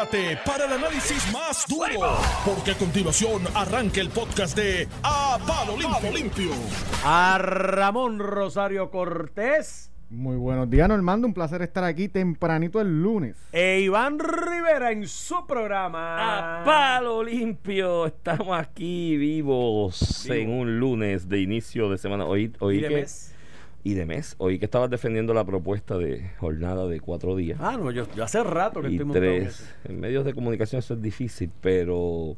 prepárate para el análisis más duro, porque a continuación arranca el podcast de A Palo Limpio. Limpio. A Ramón Rosario Cortés. Muy buenos días, Normando. Un placer estar aquí tempranito el lunes. E Iván Rivera en su programa. A palo limpio, estamos aquí vivos Vivo. en un lunes de inicio de semana. Hoy, hoy Y de que, mes. Y de mes. Hoy que estabas defendiendo la propuesta de jornada de cuatro días Ah, no, yo, yo hace rato que y estoy en tres. eso. En medios de comunicación eso es difícil, pero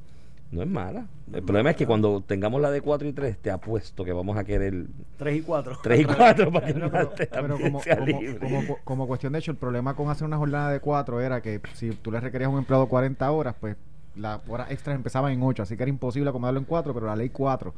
no es mala. El problema es que cuando tengamos la de cuatro y tres, te apuesto que vamos a querer Tres y cuatro. tres y cuatro para que Pero, como, sea como- libre. como- como cuestión de hecho, el problema con hacer una jornada de cuatro era que si tú le requerías a un empleado 40 horas, pues las horas extras empezaban en 8, así que era imposible acomodarlo en 4, pero la ley 4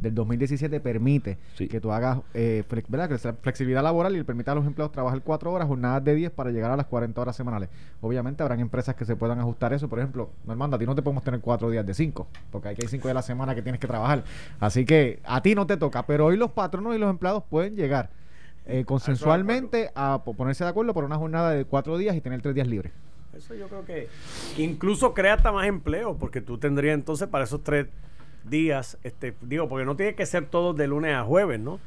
del 2017 permite Sí. que tú hagas eh, flex- ¿verdad? que sea flexibilidad laboral y le permita a los empleados trabajar 4 horas, jornadas de 10 para llegar a las 40 horas semanales. Obviamente habrán empresas que se puedan ajustar eso, por ejemplo, Normando, a ti no te podemos tener 4 días de 5, porque hay que hay 5 de la semana que tienes que trabajar. Así que a ti no te toca, pero hoy los patronos y los empleados pueden llegar eh, consensualmente a po- ponerse de acuerdo por una jornada de 4 días y tener 3 días libres. Eso yo creo que incluso crea hasta más empleo, porque tú tendrías entonces para esos tres días, este, digo, porque no tiene que ser todos de lunes a jueves, ¿no?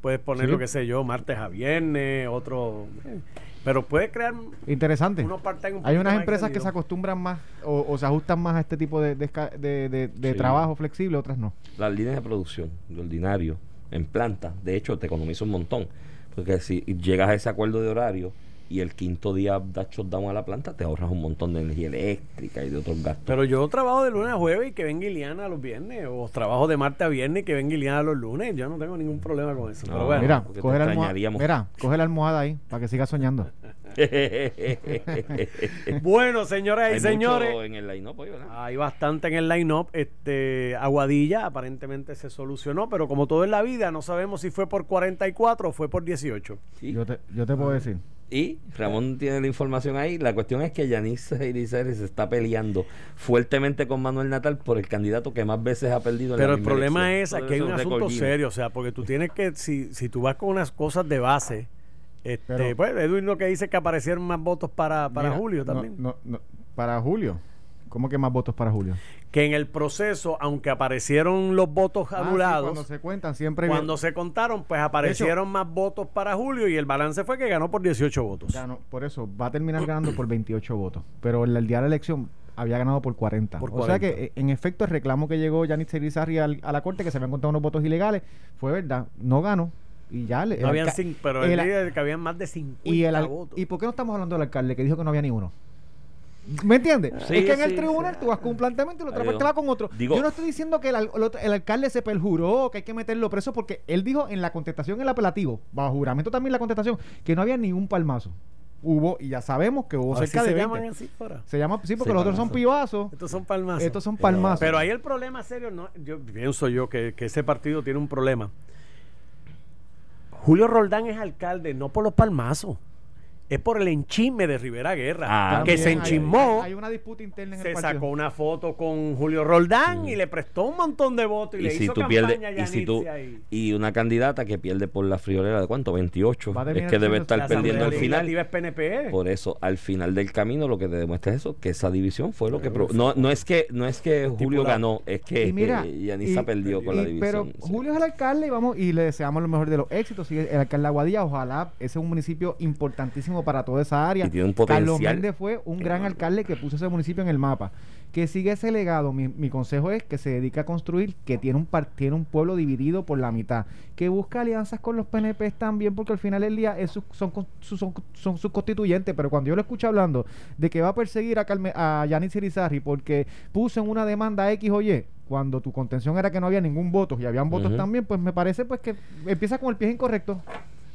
Puedes poner Sí. lo que sé yo, martes a viernes, otro, eh, pero puede crear Interesante. unos part-time un Hay unas empresas que se acostumbran más o, o se ajustan más a este tipo de, de, esca- de- de- de Sí. trabajo flexible, otras no. las líneas de producción de ordinario en planta, de hecho, te economiza un montón. Porque si llegas a ese acuerdo de horario y el quinto día das shutdown a la planta, te ahorras un montón de energía eléctrica y de otros gastos. Pero yo trabajo de lunes a jueves y que venga Iliana los viernes, o trabajo de martes a viernes y que venga Iliana los lunes. Yo no tengo ningún problema con eso. No, pero bueno, Mira, coge la, almohada, extrañaríamos. mira, coge la almohada ahí para que siga soñando. bueno, señoras y Hay señores. mucho en el line-up hoy, ¿verdad? Hay bastante en el line-up. Este, Aguadilla aparentemente se solucionó, pero como todo en la vida, no sabemos si fue por 44 o fue por 18. Sí. Yo te, yo te puedo decir. Y Ramón tiene la información ahí. La cuestión es que Yanis Irizarry se está peleando fuertemente con Manuel Natal por el candidato que más veces ha perdido en la Pero el problema elección. es, aquí hay un asunto serio, o sea, porque tú tienes que, si, si tú vas con unas cosas de base, este, Pero- pues Edwin lo que dice es que aparecieron más votos para, para Mira, Julio no- también. no- no, para Julio. ¿Cómo que más votos para Julio? Que en el proceso, aunque aparecieron los votos Ah, sí, anulados, cuando se cuentan siempre cuando se contaron, pues aparecieron más votos para Julio y el balance fue que ganó por 18 votos. ganó, por eso va a terminar ganando por 28 votos, pero el, el día de la elección había ganado por 40. Por O sea 40. que en efecto el reclamo que llegó Yanis Irizarry a la corte que se habían contado unos votos ilegales fue verdad, no ganó y ya le- No habían alca- cin- pero el- día que habían más de 50 y el votos. ¿Y por qué no estamos hablando del alcalde que dijo que no había ni uno? ¿Me entiendes? Sí, es que en el sí, tribunal sí. tú vas con un planteamiento y la otra Adiós. parte va con otro. Digo- Yo no estoy diciendo que el, al- el otro- el alcalde se perjuró, que hay que meterlo preso, porque él dijo en la contestación, en el apelativo, bajo juramento también la contestación, que no había ni un palmazo. Hubo, y ya sabemos que hubo cerca se de 20. llaman así ahora. Se llama, sí, porque Sí, los otros son palmazo. pibazos. Estos son palmazos. Estos son palmazos. Pero ahí el problema serio, no, yo pienso yo que, que ese partido tiene un problema. Julio Roldán es alcalde no por los palmazos, es por el enchisme de Rivera Guerra, Ah, que También se enchismó, Hay, una disputa interna en se el sacó una foto con Julio Roldán y le prestó un montón de votos y, y le si hizo tú campaña pierdes a y si tú Yanitzia ahí. y una candidata que pierde por la friolera de cuánto 28 Va a es que debe estar perdiendo al final Legislativa es PNP. por eso al final del camino lo que te demuestra es eso que esa división fue lo que pro- no no es que no es que Julio Estipulado. ganó es que eh, Yanisa y- perdió con y- la división Pero sí. Julio es el alcalde y vamos y le deseamos lo mejor de los éxitos. Y el alcalde de Aguadilla, ojalá, ese es un municipio importantísimo para toda esa área. Y tiene un Carlos Méndez fue un gran alcalde que puso ese municipio en el mapa. Que sigue ese legado. Mi, mi consejo es que se dedique a construir, que tiene un, par- tiene un pueblo dividido por la mitad. Que busca alianzas con los PNP también, porque al final del día es su- son, su- son, son sus constituyentes. Pero cuando yo lo escucho hablando de que va a perseguir a, Carme, a Yanis Irizarry porque puso en una demanda X o Y, cuando tu contención era que no había ningún voto y habían votos también, pues me parece pues que empieza con el pie incorrecto.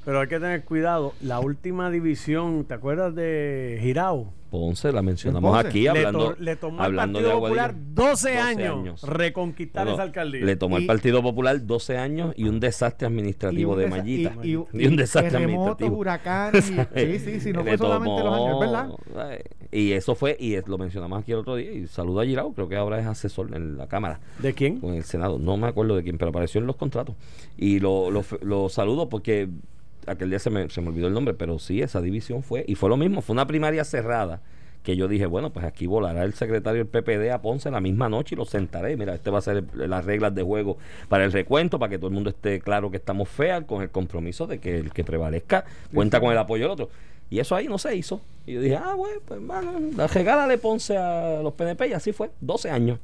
Pero hay que tener cuidado. La última división, ¿te acuerdas de Girao? Ponce la mencionamos Ponce. aquí Le hablando to- le tomó al hablando Partido de Aguadilla. Popular 12, 12 años, reconquistar No, esa alcaldía. Le tomó al Y- Partido Popular 12 años y un desastre administrativo un de Mallita. Y, Y un desastre terremotos, administrativo. huracanes. y- sí, sí, sí, no fue solamente los años, ¿verdad? Y eso fue, y es- lo mencionamos aquí el otro día, y saludo a Girao, creo que ahora es asesor en la Cámara, ¿De quién? en el Senado, no me acuerdo de quién, pero apareció en los contratos. Y lo, lo, lo saludo porque aquel día se me, se me olvidó el nombre, pero sí, esa división fue, y fue lo mismo, fue una primaria cerrada, que yo dije, bueno, pues aquí volará el secretario del PPD a Ponce la misma noche y lo sentaré. Mira, este va a ser el- las reglas de juego para el recuento, para que todo el mundo esté claro que estamos feas, con el compromiso de que el que prevalezca cuenta con el apoyo del otro. Y eso ahí no se hizo. Y yo dije, ah, bueno, pues hermano, regálale Ponce a los PNP y así fue, 12 años.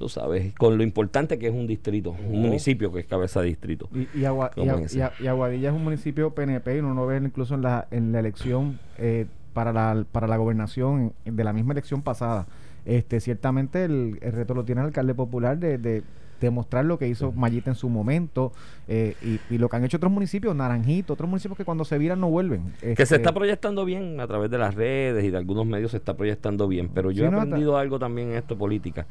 Tú sabes, con lo importante que es un distrito, un municipio que es cabeza de distrito. Y, y, Agua- y, A- Aguadilla es un municipio PNP y uno lo ve incluso en la, en la elección eh, para, la, para la gobernación de la misma elección pasada. Este, ciertamente el, el reto lo tiene el alcalde popular de, de demostrar lo que hizo Mayita en su momento eh, y, y lo que han hecho otros municipios, Naranjito, otros municipios que cuando se viran no vuelven. Que se Este, está proyectando bien a través de las redes y de algunos medios se está proyectando bien, pero yo Sí, he no, aprendido algo también en esto política.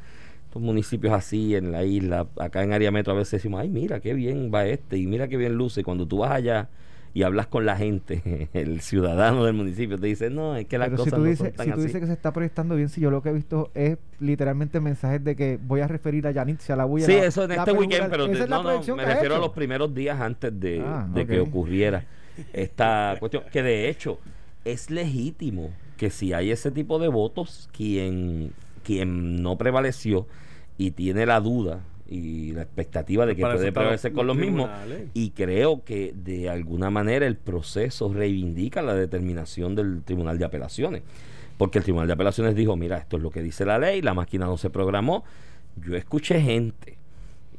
Estos municipios así en la isla, acá en área metro a veces decimos, ay mira qué bien va este y mira qué bien luce. Cuando tú vas allá y hablas con la gente, el ciudadano del municipio te dice, no, es que las Pero si cosas tú, no dices, son tan si tú así. dices que se está proyectando bien, si yo lo que he visto es literalmente mensajes de que voy a referir a Yanit, a la bulla. Sí, la- eso en este película, weekend, pero te- no, no, me que refiero a hecho. los primeros días antes de, Ah, de que ok. ocurriera esta cuestión. Que de hecho es legítimo que si hay ese tipo de votos, quien, quien no prevaleció y tiene la duda y la expectativa de que Para eso puede prevalecer con los mismos, y creo que de alguna manera el proceso reivindica la determinación del Tribunal de Apelaciones. Porque el Tribunal de Apelaciones dijo, mira, esto es lo que dice la ley, la máquina no se programó. Yo escuché gente,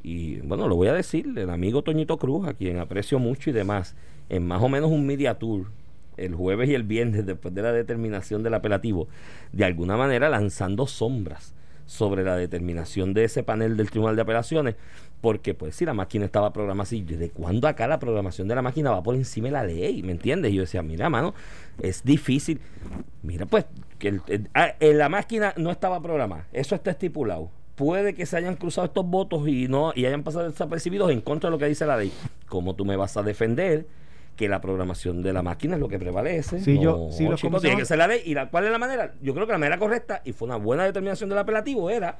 y bueno, lo voy a decir, el amigo Toñito Cruz, a quien aprecio mucho y demás, en más o menos un media tour, el jueves y el viernes, después de la determinación del apelativo, de alguna manera lanzando sombras sobre la determinación de ese panel del Tribunal de Apelaciones, porque pues si la máquina estaba programada así, ¿desde cuándo acá la programación de la máquina va por encima de la ley? ¿Me entiendes? Y yo decía, mira, mano, es difícil. Mira, pues, que ah, eh, la máquina no estaba programada, eso está estipulado. Puede que se hayan cruzado estos votos y no y hayan pasado desapercibidos en contra de lo que dice la ley. ¿Cómo tú me vas a defender que la programación de la máquina es lo que prevalece? Sí, no, yo- sí, los chicos, tiene que ser la ley. ¿Y la, cuál es la manera? Yo creo que la manera correcta, y fue una buena determinación del apelativo, era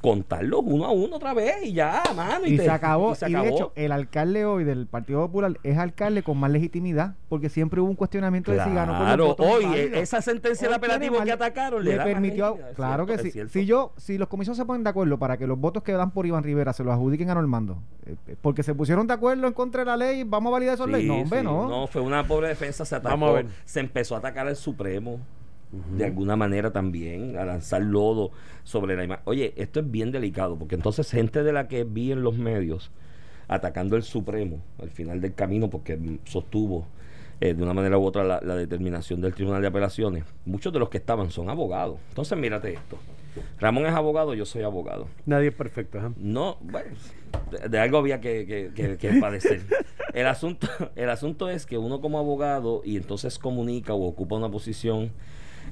contarlos uno a uno otra vez y ya, mano. Y te- se acabó. y se Y de hecho, el alcalde hoy del Partido Popular es alcalde con más legitimidad, porque siempre hubo un cuestionamiento de si ganó Claro, hoy esa sentencia del apelativo que atacaron le, permitió, claro cierto, que sí. Si yo, si los comisiones se ponen de acuerdo para que los votos que dan por Iván Rivera se los adjudiquen a Normando, eh, eh, porque se pusieron de acuerdo en contra de la ley, vamos a validar esa ley. Sí, No, hombre, sí, no. fue una pobre defensa, se atacó, Vamos a ver. se empezó a atacar al Supremo de alguna manera también, a lanzar lodo sobre la imagen. Oye, esto es bien delicado, porque entonces gente de la que vi en los medios atacando el Supremo al final del camino, porque sostuvo eh, de una manera u otra la, la determinación del Tribunal de Apelaciones, muchos de los que estaban son abogados. Entonces, mírate esto. Ramón es abogado, yo soy abogado. Nadie es perfecto. ajá. No, bueno, de, de algo había que, que- que- que padecer. El asunto, el asunto es que uno como abogado y entonces comunica o ocupa una posición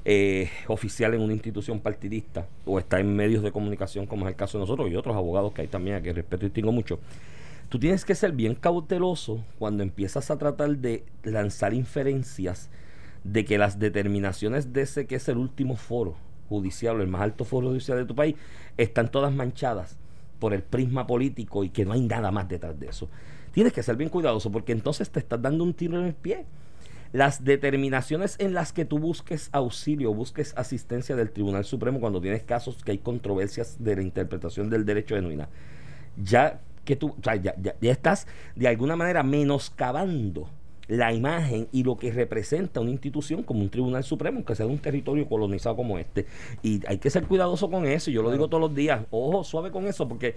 eh, oficial en una institución partidista o está en medios de comunicación como es el caso de nosotros y otros abogados que hay también a que respeto y distingo mucho. Tú tienes que ser bien cauteloso cuando empiezas a tratar de lanzar inferencias de que las determinaciones de ese que es el último foro judicial o el más alto foro judicial de tu país están todas manchadas por el prisma político y que no hay nada más detrás de eso. Tienes que ser bien cuidadoso porque entonces te estás dando un tiro en el pie. Las determinaciones en las que tú busques auxilio, busques asistencia del Tribunal Supremo cuando tienes casos que hay controversias de la interpretación del derecho genuina, ya que tú, o sea, ya, ya- ya estás de alguna manera menoscabando la imagen y lo que representa una institución como un Tribunal Supremo, que sea de un territorio colonizado como este. Y hay que ser cuidadoso con eso, y yo lo digo todos los días, ojo, suave con eso, porque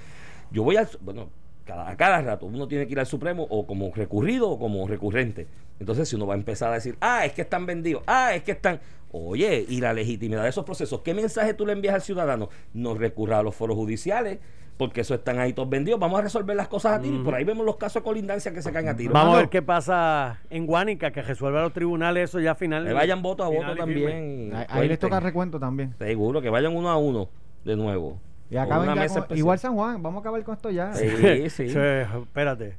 yo voy al, bueno, cada, a cada rato uno tiene que ir al Supremo o como recurrido o como recurrente. Entonces, si uno va a empezar a decir, ah, es que están vendidos, ah, es que están. Oye, y la legitimidad de esos procesos, ¿qué mensaje tú le envías al ciudadano? No recurra a los foros judiciales, porque eso están ahí todos vendidos. Vamos a resolver las cosas a tiro. Y por ahí vemos los casos de colindancia que se caen a tiro. Vamos a ver qué pasa en Guánica, que resuelva los tribunales eso ya final. Que vayan voto a voto también. Ahí, ahí les toca recuento también. Seguro, que vayan uno a uno de nuevo. Y acaben una ya mesa con- especial. igual San Juan, vamos a acabar con esto ya. Sí, sí. Sí, espérate.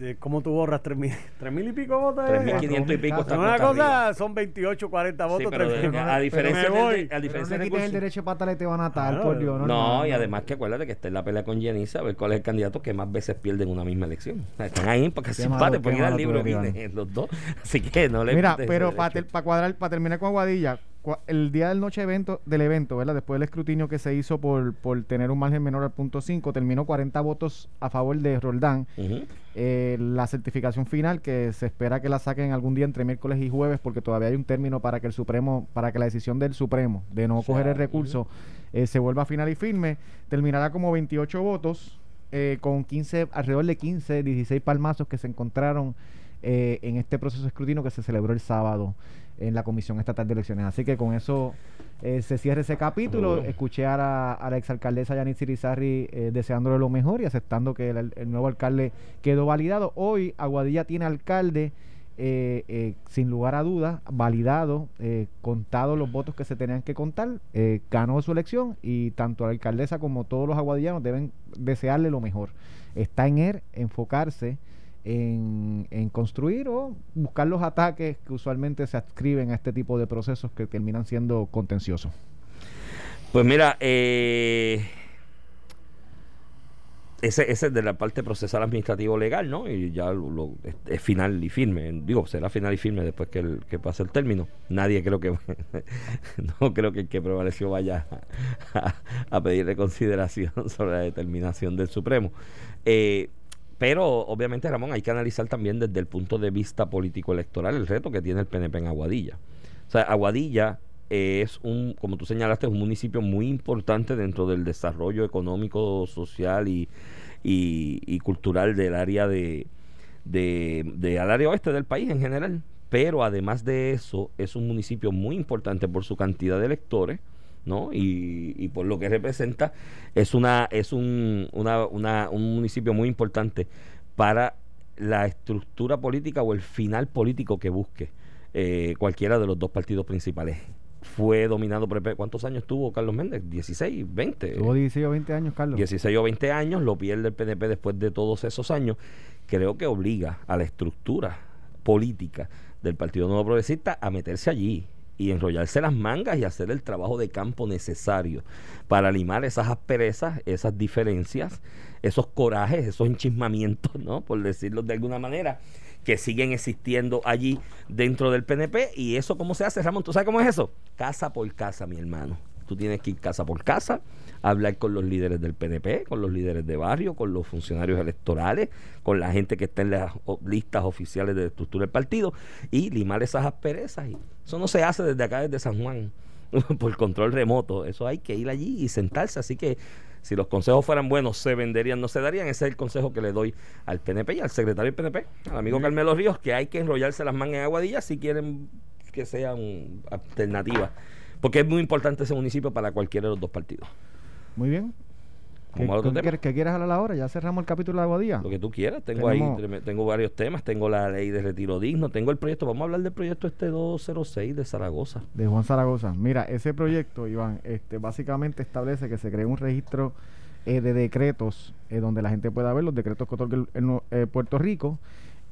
Eh, ¿Cómo tú borras tres mil, tres mil y pico votos? eh? 3.500 y pico está Una cosa son 28, 40 Sí, votos. pero de- a diferencia del- a Pero no diferencia le quites el derecho de patalete van a natal, Claro. por Dios. No, No, y además que acuérdate que está en la pelea con Jenice a ver cuál es el candidato que más veces pierde en una misma elección. Están ahí para que se empate, pueden ir al libro los dos. Así que no le Mira, pero para derecho. cuadrar, para terminar con Aguadilla, el día del noche evento, del evento, ¿verdad? Después del escrutinio que se hizo por, por tener un margen menor al punto 5, terminó 40 votos a favor de Roldán. Eh, la certificación final, que se espera que la saquen algún día entre miércoles y jueves, porque todavía hay un término para que el Supremo, para que la decisión del Supremo de no coger el recurso eh, se vuelva final y firme, terminará como 28 votos, eh, con 15, alrededor de 15, 16 palmazos que se encontraron eh, en este proceso de escrutinio que se celebró el sábado en la Comisión Estatal de Elecciones. Así que con eso eh, se cierra ese capítulo. Escuché a la, a la exalcaldesa Yanit Sirizarri eh, deseándole lo mejor y aceptando que el, el nuevo alcalde quedó validado. Hoy Aguadilla tiene alcalde. eh, eh, sin lugar a dudas, validado, contado los votos que se tenían que contar, ganó su elección y tanto la alcaldesa como todos los aguadillanos deben desearle lo mejor. Está en él enfocarse en, construir o buscar los ataques que usualmente se adscriben a este tipo de procesos que terminan siendo contenciosos. Pues mira, eh, ese, es de la parte procesal administrativo legal, ¿no? Y ya lo, lo- es, final y firme. Digo, será final y firme después que, que pase el término. Nadie creo que, no creo que el que prevaleció vaya a, a pedir reconsideración sobre la determinación del Supremo. Eh, pero obviamente, Ramón, hay que analizar también desde el punto de vista político electoral el reto que tiene el PNP en Aguadilla. O sea, Aguadilla es un, como tú señalaste, es un municipio muy importante dentro del desarrollo económico, social y, y, cultural del área de, de, de- área oeste del país en general. Pero además de eso, es un municipio muy importante por su cantidad de electores. ¿No? Y, y por lo que representa, es una, es un, una, una- un municipio muy importante para la estructura política o el final político que busque eh, cualquiera de los dos partidos principales. Fue dominado por el P- ¿Cuántos años tuvo Carlos Méndez? ¿16? ¿20? Tuvo 16 o 20 años, Carlos. 16 o 20 años, lo pierde el PNP después de todos esos años. Creo que obliga a la estructura política del Partido Nuevo Progresista a meterse allí y enrollarse las mangas y hacer el trabajo de campo necesario para limar esas asperezas, esas diferencias, esos corajes, esos enchismamientos, ¿no? Por decirlo de alguna manera, que siguen existiendo allí dentro del PNP. ¿Y eso cómo se hace, Ramón? ¿Tú sabes cómo es eso? Casa por casa, mi hermano. Tú tienes que ir casa por casa, hablar con los líderes del PNP, con los líderes de barrio, con los funcionarios electorales, con la gente que está en las listas oficiales de estructura del partido y limar esas asperezas. Eso no se hace desde acá, desde San Juan, por control remoto. Eso hay que ir allí y sentarse. Así que si los consejos fueran buenos, se venderían, no se darían. Ese es el consejo que le doy al PNP y al secretario del PNP, al amigo Carmelo Ríos, que hay que enrollarse las mangas en aguadillas si quieren que sean alternativas. Porque es muy importante ese municipio para cualquiera de los dos partidos. Muy bien. ¿Qué, qué qué quieres hablar ahora? Ya cerramos el capítulo de Aguadilla. Lo que tú quieras. Tengo Tenemos- ahí, tengo varios temas. Tengo la ley de retiro digno. Tengo el proyecto. Vamos a hablar del proyecto este 206 de Zaragoza. de Juan Zaragoza. Mira, ese proyecto, Iván, este, básicamente establece que se cree un registro eh, de decretos eh, donde la gente pueda ver los decretos que otorga el, eh, Puerto Rico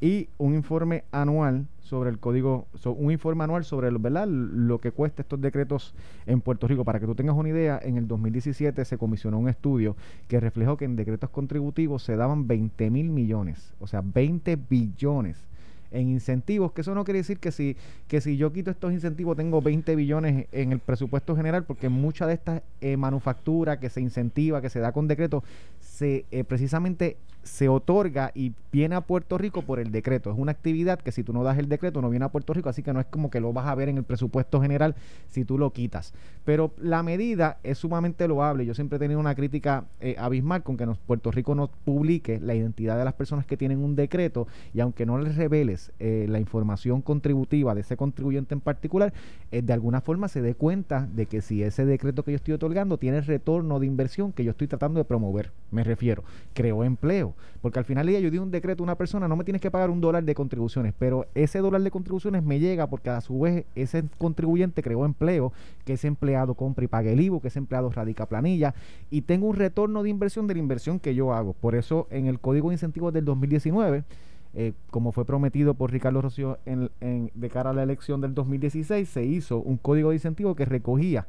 y un informe anual sobre el código, un informe anual sobre lo, ¿verdad? lo que cuesta estos decretos en Puerto Rico. Para que tú tengas una idea, en el 2017 se comisionó un estudio que reflejó que en decretos contributivos se daban 20 mil millones, o sea, 20 billones en incentivos, que eso no quiere decir que si, que si yo quito estos incentivos tengo 20 billones en el presupuesto general, porque mucha de esta eh, manufactura que se incentiva, que se da con decreto, se eh, precisamente se otorga y viene a Puerto Rico por el decreto. Es una actividad que si tú no das el decreto no viene a Puerto Rico, así que no es como que lo vas a ver en el presupuesto general si tú lo quitas. Pero la medida es sumamente loable. Yo siempre he tenido una crítica eh, abismal con que nos, Puerto Rico no publique la identidad de las personas que tienen un decreto y aunque no les reveles eh, la información contributiva de ese contribuyente en particular, eh, de alguna forma se dé cuenta de que si ese decreto que yo estoy otorgando tiene retorno de inversión que yo estoy tratando de promover, me refiero, creó empleo, porque al final del día yo di un decreto a una persona, no me tienes que pagar un dólar de contribuciones, pero ese dólar de contribuciones me llega porque a su vez ese contribuyente creó empleo, que ese empleado compra y paga el IVU, que ese empleado radica planilla y tengo un retorno de inversión de la inversión que yo hago. Por eso en el Código de Incentivos del 2019 eh, como fue prometido por Ricardo Rocío en, en- de cara a la elección del 2016, se hizo un código de incentivos que recogía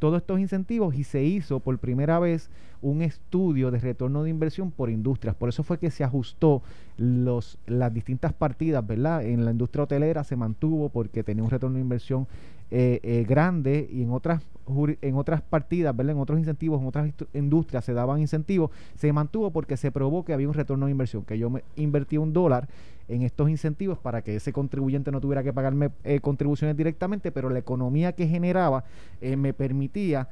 todos estos incentivos y se hizo por primera vez un estudio de retorno de inversión por industrias. Por eso fue que se ajustó los, las distintas partidas, ¿verdad? En la industria hotelera se mantuvo porque tenía un retorno de inversión eh, eh, grande y en otras en otras partidas, ¿verdad? en otros incentivos, en otras industrias se daban incentivos, se mantuvo porque se probó que había un retorno de inversión, que yo me invertí un dólar en estos incentivos para que ese contribuyente no tuviera que pagarme eh, contribuciones directamente, pero la economía que generaba me permitía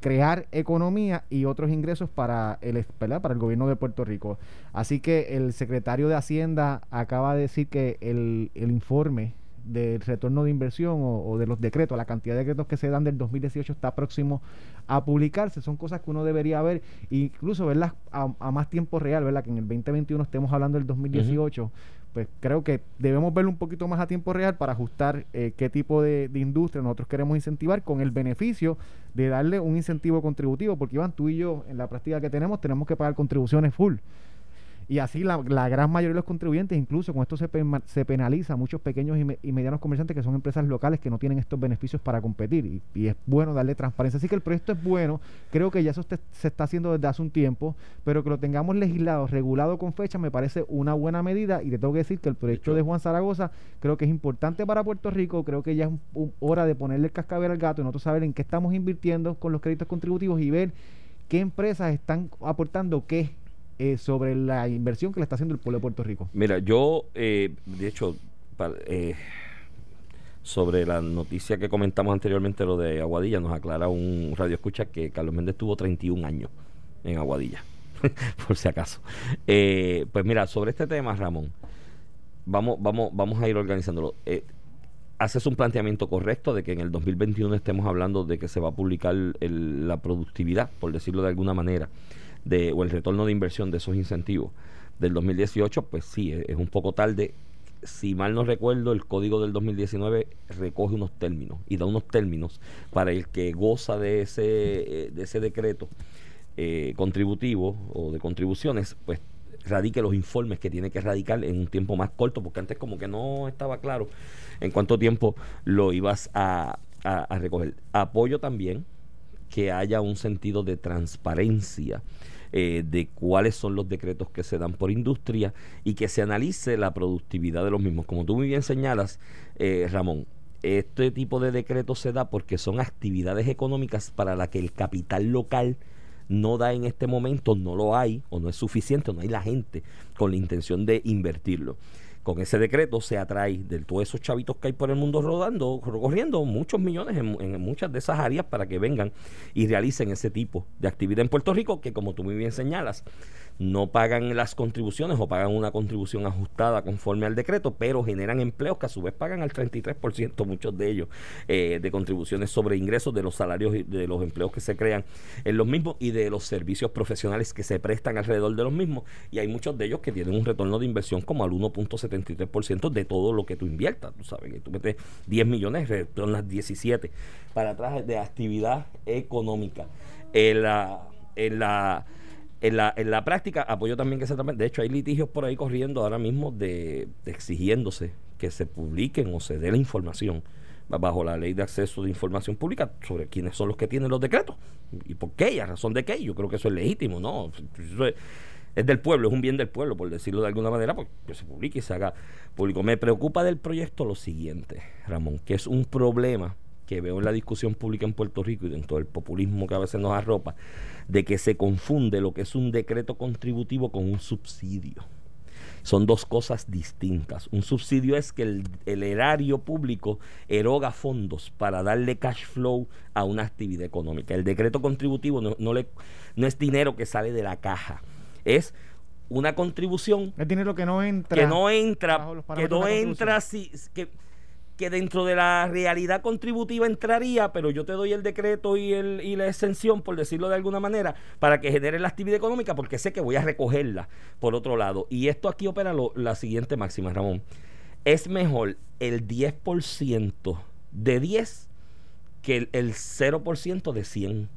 crear economía y otros ingresos para el, para el gobierno de Puerto Rico. Así que el secretario de Hacienda acaba de decir que el, el informe del retorno de inversión o, de los decretos, la cantidad de decretos que se dan del 2018 está próximo a publicarse. Son cosas que uno debería ver, incluso verlas a, más tiempo real, ¿verdad? Que en el 2021 estemos hablando del 2018. Pues creo que debemos verlo un poquito más a tiempo real para ajustar eh, qué tipo de, de, industria nosotros queremos incentivar con el beneficio de darle un incentivo contributivo, porque Iván, tú y yo en la práctica que tenemos tenemos que pagar contribuciones full. Y así la, gran mayoría de los contribuyentes, incluso con esto se, se penaliza a muchos pequeños y, medianos comerciantes que son empresas locales que no tienen estos beneficios para competir. Y, es bueno darle transparencia. Así que el proyecto es bueno. Creo que ya eso se está haciendo desde hace un tiempo, pero que lo tengamos legislado, regulado con fecha, me parece una buena medida. Y te tengo que decir que el proyecto de Juan Zaragoza creo que es importante para Puerto Rico. Creo que ya es hora de ponerle el cascabel al gato y nosotros saber en qué estamos invirtiendo con los créditos contributivos y ver qué empresas están aportando qué eh, sobre la inversión que le está haciendo el pueblo de Puerto Rico? Mira, yo, eh, de hecho, eh, sobre la noticia que comentamos anteriormente, lo de Aguadilla, nos aclara un radio escucha que Carlos Méndez tuvo 31 años en Aguadilla, por si acaso. pues mira, sobre este tema, Ramón, vamos, vamos, vamos a ir organizándolo. haces un planteamiento correcto de que en el 2021 estemos hablando de que se va a publicar la productividad, por decirlo de alguna manera de, o el retorno de inversión de esos incentivos del 2018, pues sí, es, un poco tarde. Si mal no recuerdo, el código del 2019 recoge unos términos y da unos términos para el que goza de ese, eh, de ese decreto eh, contributivo o de contribuciones, pues radique los informes que tiene que radicar en un tiempo más corto, porque antes como que no estaba claro en cuánto tiempo lo ibas a, a recoger. Apoyo también que haya un sentido de transparencia eh, de cuáles son los decretos que se dan por industria y que se analice la productividad de los mismos. Como tú muy bien señalas, eh, Ramón, este tipo de decretos se da porque son actividades económicas para las que el capital local no da en este momento, no lo hay o no es suficiente, no hay la gente con la intención de invertirlo con ese decreto se atrae de todos esos chavitos que hay por el mundo rodando, corriendo muchos millones en, muchas de esas áreas para que vengan y realicen ese tipo de actividad en Puerto Rico, que como tú muy bien señalas, no pagan las contribuciones o pagan una contribución ajustada conforme al decreto, pero generan empleos que a su vez pagan al 33%, muchos de ellos, eh, de contribuciones sobre ingresos de los salarios y de los empleos que se crean en los mismos y de los servicios profesionales que se prestan alrededor de los mismos. Y hay muchos de ellos que tienen un retorno de inversión como al 1.73% de todo lo que tú inviertas, tú sabes, que tú metes 10 millones, retornas 17 para atrás de actividad económica. En la, en la en la, en la práctica, apoyo también que se. De hecho, hay litigios por ahí corriendo ahora mismo de, exigiéndose que se publiquen o se dé la información bajo la ley de acceso de información pública sobre quiénes son los que tienen los decretos y por qué y a razón de qué. Yo creo que eso es legítimo, ¿no? Del pueblo, es un bien del pueblo, por decirlo de alguna manera, pues que se publique y se haga público. Me preocupa del proyecto lo siguiente, Ramón, que es un problema que veo en la discusión pública en Puerto Rico y dentro del populismo que a veces nos arropa, de que se confunde lo que es un decreto contributivo con un subsidio. Son dos cosas distintas. Un subsidio es que el, erario público eroga fondos para darle cash flow a una actividad económica. El decreto contributivo no, le, no es dinero que sale de la caja, es una contribución. Es dinero que no entra. Que no entra, que no entra si, que, que dentro de la realidad contributiva entraría, pero yo te doy el decreto y, el, y la exención, por decirlo de alguna manera, para que genere la actividad económica, porque sé que voy a recogerla por otro lado. Y esto aquí opera la siguiente máxima, Ramón. Es mejor el 10% de 10 que el, el 0% de 100.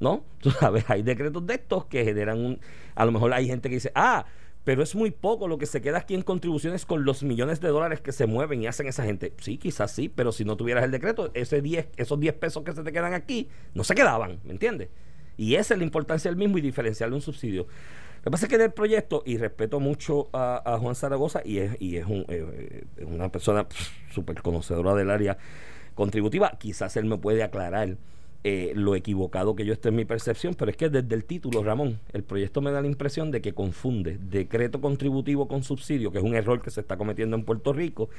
¿No? Tú sabes, hay decretos de estos que generan un... A lo mejor hay gente que dice, ah, pero es muy poco lo que se queda aquí en contribuciones con los millones de dólares que se mueven y hacen esa gente. Sí, quizás sí, pero si no tuvieras el decreto, ese 10, esos 10 pesos que se te quedan aquí no se quedaban, ¿me entiendes? Y esa es la importancia del mismo y diferenciarle un subsidio. Lo que pasa es que del proyecto, y respeto mucho a, Juan Zaragoza, y es, y es, un, eh, una persona súper conocedora del área contributiva. Quizás él me puede aclarar eh, lo equivocado que yo esté en mi percepción, pero es que desde el título, Ramón, el proyecto me da la impresión de que confunde decreto contributivo con subsidio, que es un error que se está cometiendo en Puerto Rico,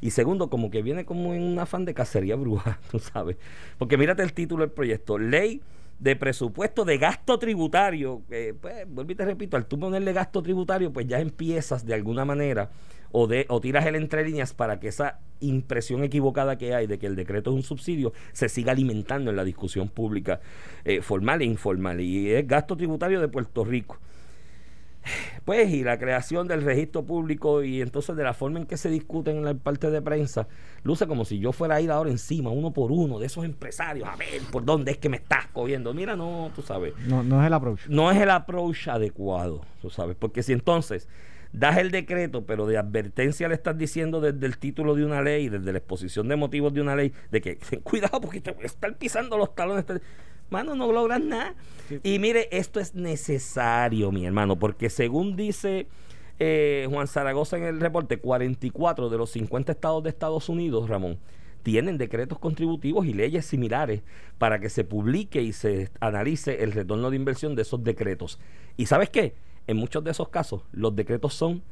y segundo, como que viene como en un afán de cacería bruja, tú sabes, porque mírate el título del proyecto, ley de presupuesto de gasto tributario, pues, vuelvo y te repito, al tú ponerle gasto tributario, pues ya empiezas de alguna manera o, de, o tiras el entre líneas para que esa impresión equivocada que hay de que el decreto es un subsidio se siga alimentando en la discusión pública eh, formal e informal. Y es gasto tributario de Puerto Rico. Pues, y la creación del registro público y entonces de la forma en que se discuten en la parte de prensa, luce como si yo fuera a ir ahora encima, uno por uno, de esos empresarios, a ver por dónde es que me estás cogiendo. Mira, no, tú sabes. No, no es el approach. No es el approach adecuado, tú sabes, porque si entonces das el decreto, pero de advertencia le estás diciendo desde el título de una ley, desde la exposición de motivos de una ley, de que cuidado porque te voy a estar pisando los talones. Mano, no logras nada. Y mire, esto es necesario, mi hermano, porque según dice eh, Juan Zaragoza en el reporte, 44 de los 50 estados de Estados Unidos, Ramón, tienen decretos contributivos y leyes similares para que se publique y se analice el retorno de inversión de esos decretos. ¿Y sabes qué? En muchos de esos casos los decretos son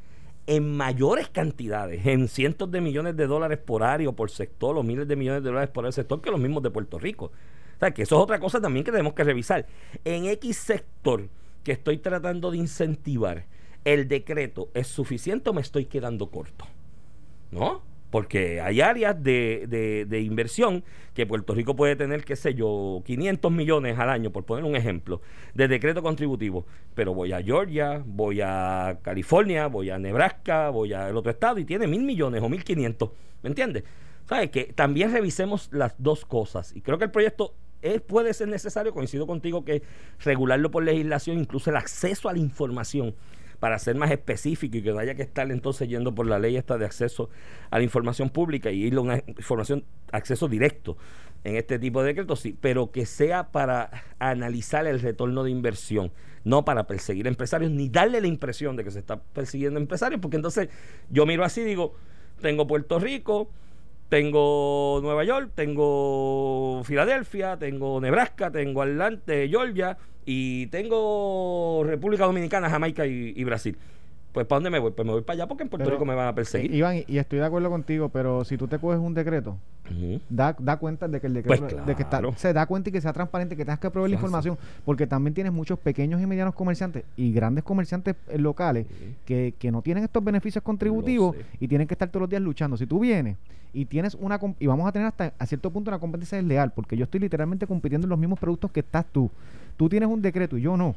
en mayores cantidades, en cientos de millones de dólares por área o por sector, o miles de millones de dólares por el sector, que los mismos de Puerto Rico. O sea, que eso es otra cosa también que tenemos que revisar. En X sector que estoy tratando de incentivar, ¿el decreto es suficiente o me estoy quedando corto? ¿No? Porque hay áreas de, de, inversión que Puerto Rico puede tener, qué sé yo, 500 millones al año, por poner un ejemplo, de decreto contributivo. Pero voy a Georgia, voy a California, voy a Nebraska, voy al otro estado y tiene mil millones o mil quinientos. ¿Me entiendes? ¿Sabes? Que también revisemos las dos cosas. Y creo que el proyecto puede ser necesario, coincido contigo, que regularlo por legislación, incluso el acceso a la información para ser más específico y que no haya que estar entonces yendo por la ley esta de acceso a la información pública y irle a una información, acceso directo en este tipo de decretos, sí, pero que sea para analizar el retorno de inversión, no para perseguir empresarios, ni darle la impresión de que se está persiguiendo empresarios, porque entonces yo miro así digo, tengo Puerto Rico, tengo Nueva York, tengo Filadelfia, tengo Nebraska, tengo Atlanta, Georgia y tengo República Dominicana, Jamaica y Brasil. Pues ¿para dónde me voy? Pues me voy para allá porque en Puerto Rico me van a perseguir. Iván, y estoy de acuerdo contigo, pero si tú te coges un decreto, da, da cuenta de que el decreto pues de que está, se da cuenta y que sea transparente, que tengas que proveer la información, porque también tienes muchos pequeños y medianos comerciantes y grandes comerciantes eh, locales que, que no tienen estos beneficios contributivos y tienen que estar todos los días luchando. Si tú vienes y tienes una y vamos a tener hasta a cierto punto una competencia desleal, porque yo estoy literalmente compitiendo en los mismos productos que estás tú. Tú tienes un decreto y yo no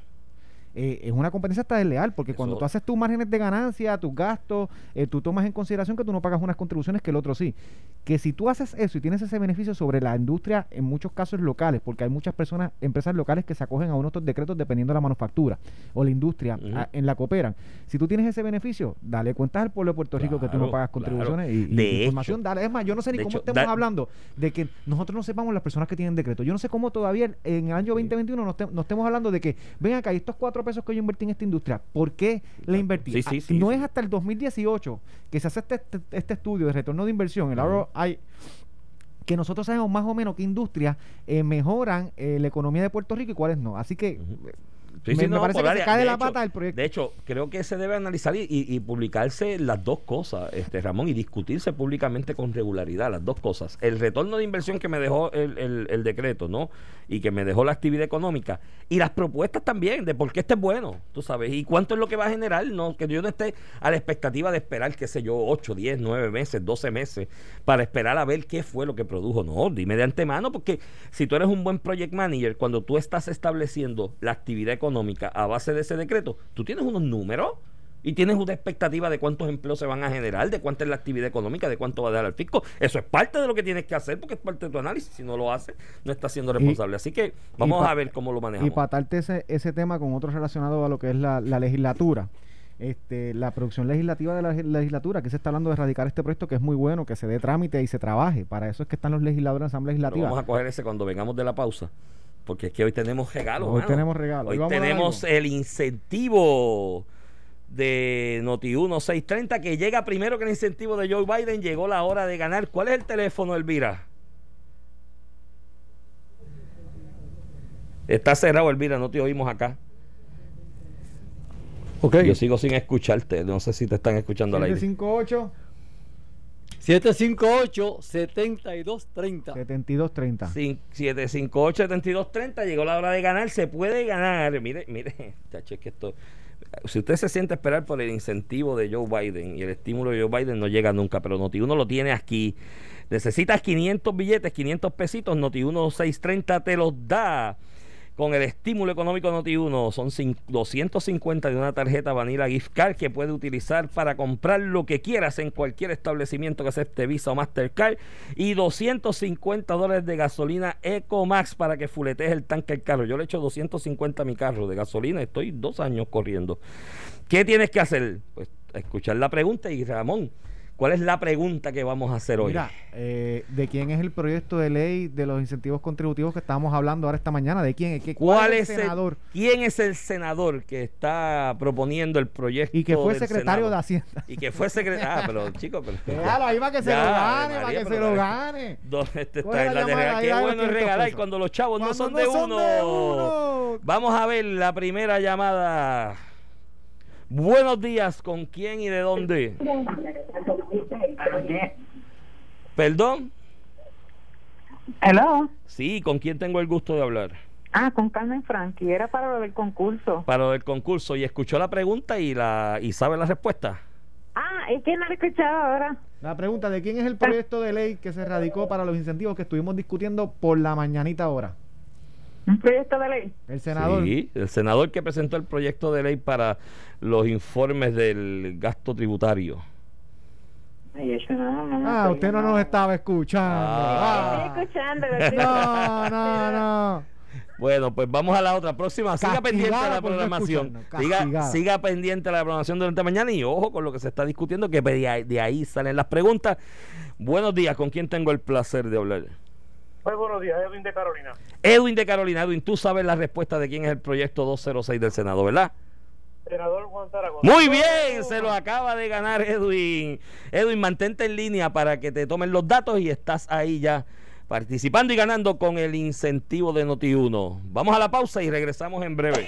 eh, es una competencia hasta desleal, porque cuando tú haces tus márgenes de ganancia, tus gastos, eh, tú tomas en consideración que tú no pagas unas contribuciones que el otro sí. Que si tú haces eso y tienes ese beneficio sobre la industria, en muchos casos locales, porque hay muchas personas, empresas locales que se acogen a unos otros decretos dependiendo de la manufactura o la industria en la que operan. Si tú tienes ese beneficio, dale cuentas al pueblo de Puerto Rico que tú no pagas contribuciones y, de información, dale. Es más, yo no sé ni cómo estemos hablando de que nosotros no sepamos las personas que tienen decreto. Yo no sé cómo todavía en el año 2021 no, estemos hablando de que, ven acá, estos cuatro pesos que yo invertí en esta industria, ¿por qué le invertí? Ah, no es hasta el 2018 que se hace este, este, este, estudio de retorno de inversión, el ROI, que nosotros sabemos más o menos qué industrias eh, mejoran eh, la economía de Puerto Rico y cuáles no. Así que me, parece que se cae de, la pata del proyecto. De hecho, creo que se debe analizar y, publicarse las dos cosas, este Ramón, y discutirse públicamente con regularidad las dos cosas. El retorno de inversión que me dejó el, el, decreto, ¿no? Y que me dejó la actividad económica. Y las propuestas también de por qué este es bueno, tú sabes. Y cuánto es lo que va a generar, ¿no? Que yo no esté a la expectativa de esperar, qué sé yo, 8, 10, 9 meses, 12 meses, para esperar a ver qué fue lo que produjo. No, dime de antemano, porque si tú eres un buen project manager, cuando tú estás estableciendo la actividad económica, a base de ese decreto, tú tienes unos números y tienes una expectativa de cuántos empleos se van a generar, de cuánta es la actividad económica, de cuánto va a dar al fisco. Eso es parte de lo que tienes que hacer porque es parte de tu análisis. Si no lo haces, no estás siendo responsable. Así que vamos a ver cómo lo manejamos. Y patarte ese, ese tema con otro relacionado a lo que es la, legislatura. Este, la producción legislativa de la legislatura, que se está hablando de erradicar este proyecto, que es muy bueno, que se dé trámite y se trabaje. Para eso es que están los legisladores en la Asamblea Legislativa. vamos a coger ese cuando vengamos de la pausa porque es que hoy tenemos regalos. Hoy tenemos regalos. Hoy, tenemos el incentivo de Noti 1630 que llega primero que el incentivo de Joe Biden. Llegó la hora de ganar. ¿Cuál es el teléfono, Elvira? Está cerrado, Elvira, no te oímos acá. Okay. Yo sigo sin escucharte, no sé si te están escuchando al aire. 58 758-7230. 7230. Cin- 758-7230 llegó la hora de ganar, se puede ganar. Mire, mire, chacho, es que esto. Si usted se siente a esperar por el incentivo de Joe Biden y el estímulo de Joe Biden no llega nunca, pero Noti1 lo tiene aquí. Necesitas 500 billetes, 500 pesitos, Noti1 630 te los da. Con el estímulo económico Noti1 son cin- 250 de una tarjeta Vanilla Gift Card que puede utilizar para comprar lo que quieras en cualquier establecimiento que acepte Visa o Mastercard y 250 dólares de gasolina EcoMax para que fuletees el tanque del carro. Yo le echo 250 a mi carro de gasolina, estoy dos años corriendo. ¿Qué tienes que hacer? Pues escuchar la pregunta y Ramón, ¿cuál es la pregunta que vamos a hacer hoy? Mira, eh, ¿de quién es el proyecto de ley de los incentivos contributivos que estábamos hablando ahora esta mañana? ¿De quién? ¿Qué- ¿Cuál es el el- senador? ¿Quién es el senador que está proponiendo el proyecto? Y que fue del secretario Senado? de Hacienda. Y que fue secretario. Ah, pero chico, pero. Déjalo ahí para que se Ya, lo gane, María, para que pero se lo gane. ¿Dónde este está en la de regalar? Qué bueno es 500 regalar cuando los chavos no son no de son de uno. Vamos a ver la primera llamada. Buenos días, ¿con quién y de dónde? ¿Perdón? Hello. Sí, ¿con quién tengo el gusto de hablar? Ah, con Carmen Franqui, era para lo del concurso. Para lo del concurso. ¿Y escuchó la pregunta y la y sabe la respuesta? Ah, es que no lo he escuchado ahora. La pregunta, ¿de quién es el proyecto de ley que se radicó para los incentivos que estuvimos discutiendo por la mañanita ahora? Un proyecto de ley. El senador. Sí, el senador que presentó el proyecto de ley para los informes del gasto tributario. Ay, eso no, no, Ah, usted no no. nos estaba escuchando. Ah. Estoy escuchando. lo estoy- No, no, no. Bueno, pues vamos a la otra próxima. Siga Castigada pendiente de la programación. siga, siga pendiente de la programación durante mañana y ojo con lo que se está discutiendo, que de ahí, de ahí salen las preguntas. Buenos días, ¿con quién tengo el placer de hablar? Muy buenos días, Edwin de Carolina. Edwin de Carolina. Edwin, tú sabes la respuesta de quién es el proyecto 206 del Senado, ¿verdad? Senador Juan Zaragoza. Muy bien, se lo acaba de ganar Edwin. Edwin, mantente en línea para que te tomen los datos y estás ahí ya participando y ganando con el incentivo de Noti1. Vamos a la pausa y regresamos en breve.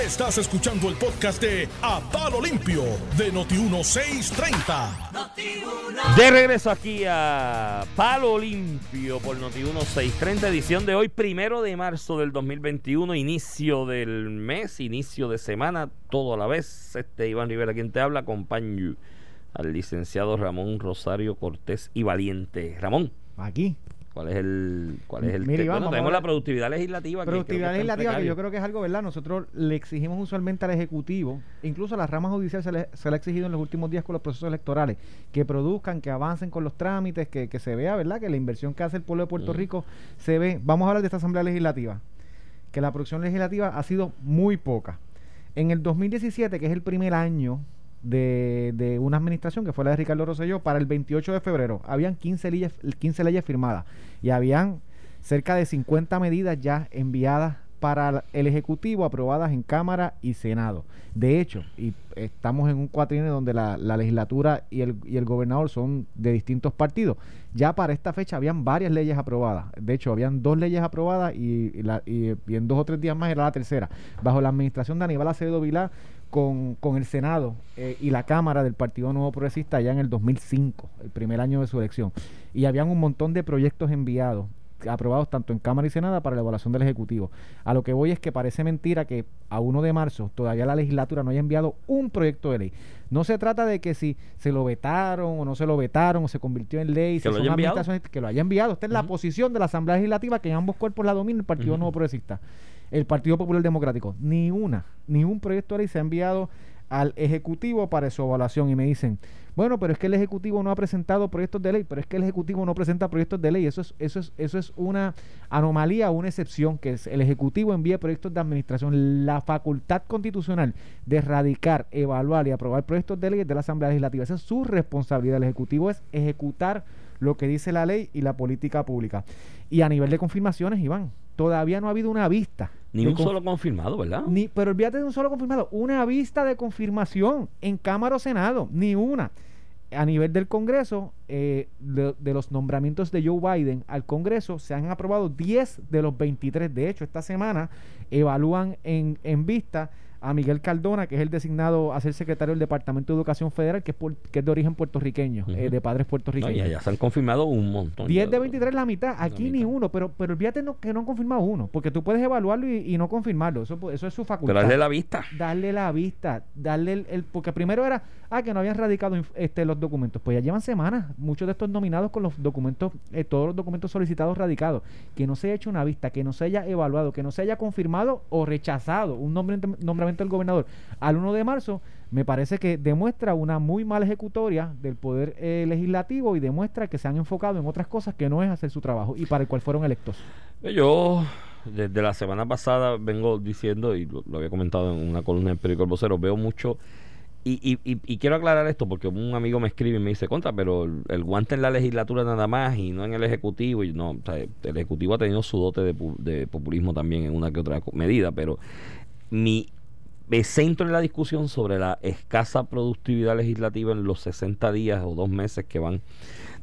Estás escuchando el podcast de A Palo Limpio de Noti1630. De regreso aquí a Palo Limpio por Noti1 630, edición de hoy, primero de marzo del 2021, inicio del mes, inicio de semana, todo a la vez. Este Iván Rivera, quien te habla, acompaño al licenciado Ramón Rosario Cortés y Valiente. Ramón, Aquí. ¿Cuál es el cuál es el Mire, te- Iván, bueno, tenemos la productividad legislativa? que que Productividad está en legislativa, que yo creo que es algo, ¿verdad? Nosotros le exigimos usualmente al Ejecutivo, incluso a la rama judicial se le, se le ha exigido en los últimos días con los procesos electorales, que produzcan, que avancen con los trámites, que, que se vea, ¿verdad? Que la inversión que hace el pueblo de Puerto Mm. Rico se ve. Vamos a hablar de esta Asamblea Legislativa, que la producción legislativa ha sido muy poca. En el 2017, que es el primer año de, de una administración, que fue la de Ricardo Rosselló, para el 28 de febrero, habían 15 leyes, 15 leyes firmadas y habían cerca de 50 medidas ya enviadas para el Ejecutivo, aprobadas en Cámara y Senado. De hecho, y estamos en un cuatrienio donde la, la legislatura y el, y el gobernador son de distintos partidos. Ya para esta fecha habían varias leyes aprobadas. De hecho, habían dos leyes aprobadas y, y en dos o tres días más era la tercera. Bajo la administración de Aníbal Acevedo Vilá con, con el Senado eh, y la Cámara del Partido Nuevo Progresista ya en el 2005, el primer año de su elección. Y habían un montón de proyectos enviados aprobados tanto en Cámara y Senado para la evaluación del Ejecutivo. A lo que voy es que parece mentira que a 1 de marzo todavía la legislatura no haya enviado un proyecto de ley. No se trata de que si se lo vetaron o no se lo vetaron o se convirtió en ley, si ¿Que lo son que lo haya enviado. Esta es la posición de la Asamblea Legislativa que en ambos cuerpos la domina el Partido. Nuevo Progresista. El Partido Popular Democrático. Ni una, ni un proyecto de ley se ha enviado al Ejecutivo para su evaluación y me dicen, bueno, pero es que el Ejecutivo no ha presentado proyectos de ley, pero es que el Ejecutivo no presenta proyectos de ley. Eso es, eso es, eso es una anomalía, una excepción, que es el Ejecutivo envíe proyectos de administración. La facultad constitucional de erradicar, evaluar y aprobar proyectos de ley de la Asamblea Legislativa. Esa es su responsabilidad. El Ejecutivo es ejecutar lo que dice la ley y la política pública. Y a nivel de confirmaciones, Iván, todavía no ha habido una vista. Ni un solo confirmado, ¿verdad? ni, pero olvídate de un solo confirmado, una vista de confirmación en Cámara o Senado, ni una. a nivel del Congreso, eh, de, de los nombramientos de Joe Biden al Congreso, se han aprobado 10 de los 23. De hecho, esta semana evalúan en, en vista a Miguel Cardona, que es el designado a ser secretario del Departamento de Educación Federal, que es, por- que es de origen puertorriqueño, eh, de padres No, puertorriqueños. y allá se han confirmado un montón. 10 de Yo- 23 la mitad, aquí ni mitad. uno, pero pero olvídate no, que no han confirmado uno, porque tú puedes evaluarlo y, y no confirmarlo, eso, eso es su facultad. Pero hazle la vista. darle la vista, darle el, el- porque primero era, ah, que no habían radicado este, los documentos, pues ya llevan semanas, muchos de estos nominados con los documentos, eh, todos los documentos solicitados radicados, que no se haya hecho una vista, que no se haya evaluado, que no se haya confirmado o rechazado un nombramiento, del gobernador al 1 de marzo, me parece que demuestra una muy mala ejecutoria del poder eh, legislativo y demuestra que se han enfocado en otras cosas que no es hacer su trabajo y para el cual fueron electos. Yo, desde la semana pasada, vengo diciendo, y lo, lo había comentado en una columna del periódico El Vocero, veo mucho. Y, y, y, quiero aclarar esto porque un amigo me escribe y me dice, contra, pero el, guante en la legislatura nada más y no en el Ejecutivo. Y no, o sea, el Ejecutivo ha tenido su dote de, de populismo también en una que otra medida, pero mi me centro en la discusión sobre la escasa productividad legislativa en los 60 días o dos meses que van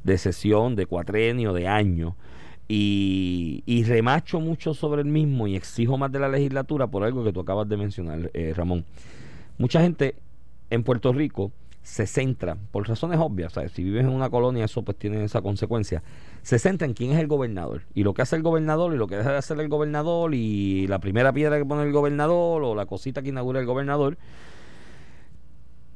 de sesión, de cuatrenio, de año. Y, y remacho mucho sobre el mismo y exijo más de la legislatura por algo que tú acabas de mencionar, eh, Ramón. Mucha gente en Puerto Rico se centra, por razones obvias, si vives en una colonia eso pues tiene esa consecuencia, se centra en quién es el gobernador. Y lo que hace el gobernador y lo que deja de hacer el gobernador y la primera piedra que pone el gobernador o la cosita que inaugura el gobernador,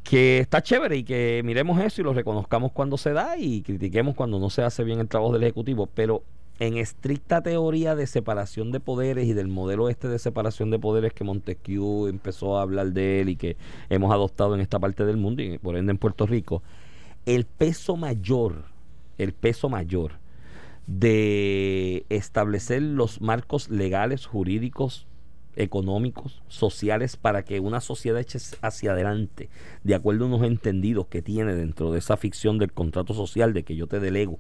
que está chévere y que miremos eso y lo reconozcamos cuando se da y critiquemos cuando no se hace bien el trabajo del Ejecutivo, pero en estricta teoría de separación de poderes y del modelo este de separación de poderes que Montesquieu empezó a hablar de él y que hemos adoptado en esta parte del mundo y por ende en Puerto Rico, el peso mayor, el peso mayor de establecer los marcos legales, jurídicos, económicos, sociales, para que una sociedad eche hacia adelante, de acuerdo a unos entendidos que tiene dentro de esa ficción del contrato social de que yo te delego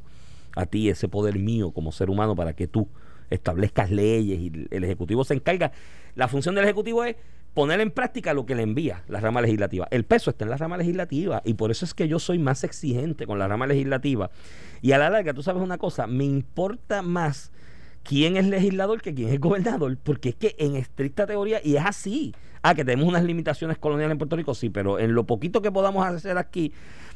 a ti ese poder mío como ser humano para que tú establezcas leyes y el Ejecutivo se encarga. La función del Ejecutivo es poner en práctica lo que le envía la rama legislativa. El peso está en la rama legislativa y por eso es que yo soy más exigente con la rama legislativa. Y a la larga, tú sabes una cosa, me importa más quién es legislador que quién es gobernador, porque es que en estricta teoría, y es así, ah, que tenemos unas limitaciones coloniales en Puerto Rico, sí, pero en lo poquito que podamos hacer aquí,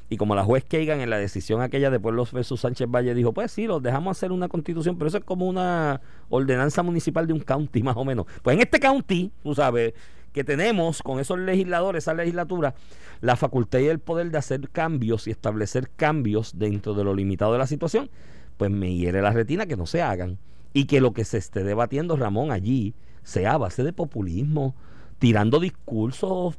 y como la juez Kagan en la decisión aquella de Pueblos versus Sánchez Valle dijo, pues sí, los dejamos hacer una constitución, pero eso es como una ordenanza municipal de un county más o menos. Pues en este county, tú sabes, que tenemos con esos legisladores, esa legislatura, la facultad y el poder de hacer cambios y establecer cambios dentro de lo limitado de la situación, pues me hiere la retina que no se hagan y que lo que se esté debatiendo, Ramón, allí sea base de populismo, tirando discursos,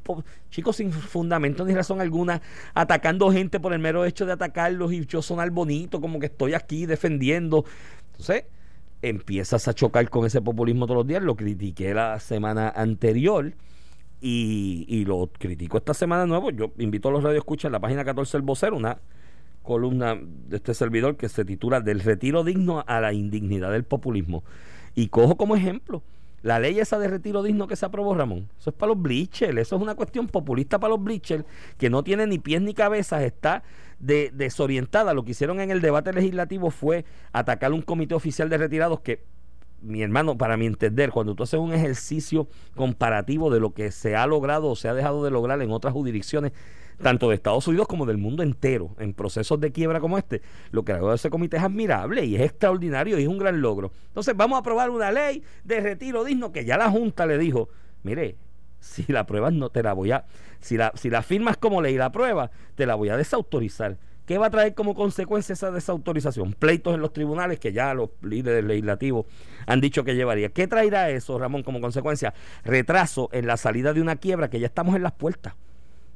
chicos, sin fundamento ni razón alguna, atacando gente por el mero hecho de atacarlos y yo sonar bonito, como que estoy aquí defendiendo. Entonces, empiezas a chocar con ese populismo todos los días. Lo critiqué la semana anterior y, lo critico esta semana nuevo. Yo invito a los radioescuchas en la página 14 del vocero, una columna de este servidor que se titula Del retiro digno a la indignidad del populismo. Y cojo como ejemplo la ley esa de retiro digno que se aprobó, Ramón. Eso es para los bleachers. Eso es una cuestión populista para los bleachers que no tiene ni pies ni cabezas. Está de- desorientada. Lo que hicieron en el debate legislativo fue atacar un comité oficial de retirados que mi hermano, para mi entender, cuando tú haces un ejercicio comparativo de lo que se ha logrado o se ha dejado de lograr en otras jurisdicciones, tanto de Estados Unidos como del mundo entero, en procesos de quiebra como este, lo que ha logrado ese comité es admirable y es extraordinario y es un gran logro. Entonces, vamos a aprobar una ley de retiro digno que ya la Junta le dijo, mire, si la pruebas no te la voy a, si la, si la firmas como ley y la prueba, te la voy a desautorizar. ¿Qué va a traer como consecuencia esa desautorización? Pleitos en los tribunales que ya los líderes legislativos han dicho que llevaría. ¿Qué traerá eso, Ramón, como consecuencia? Retraso en la salida de una quiebra que ya estamos en las puertas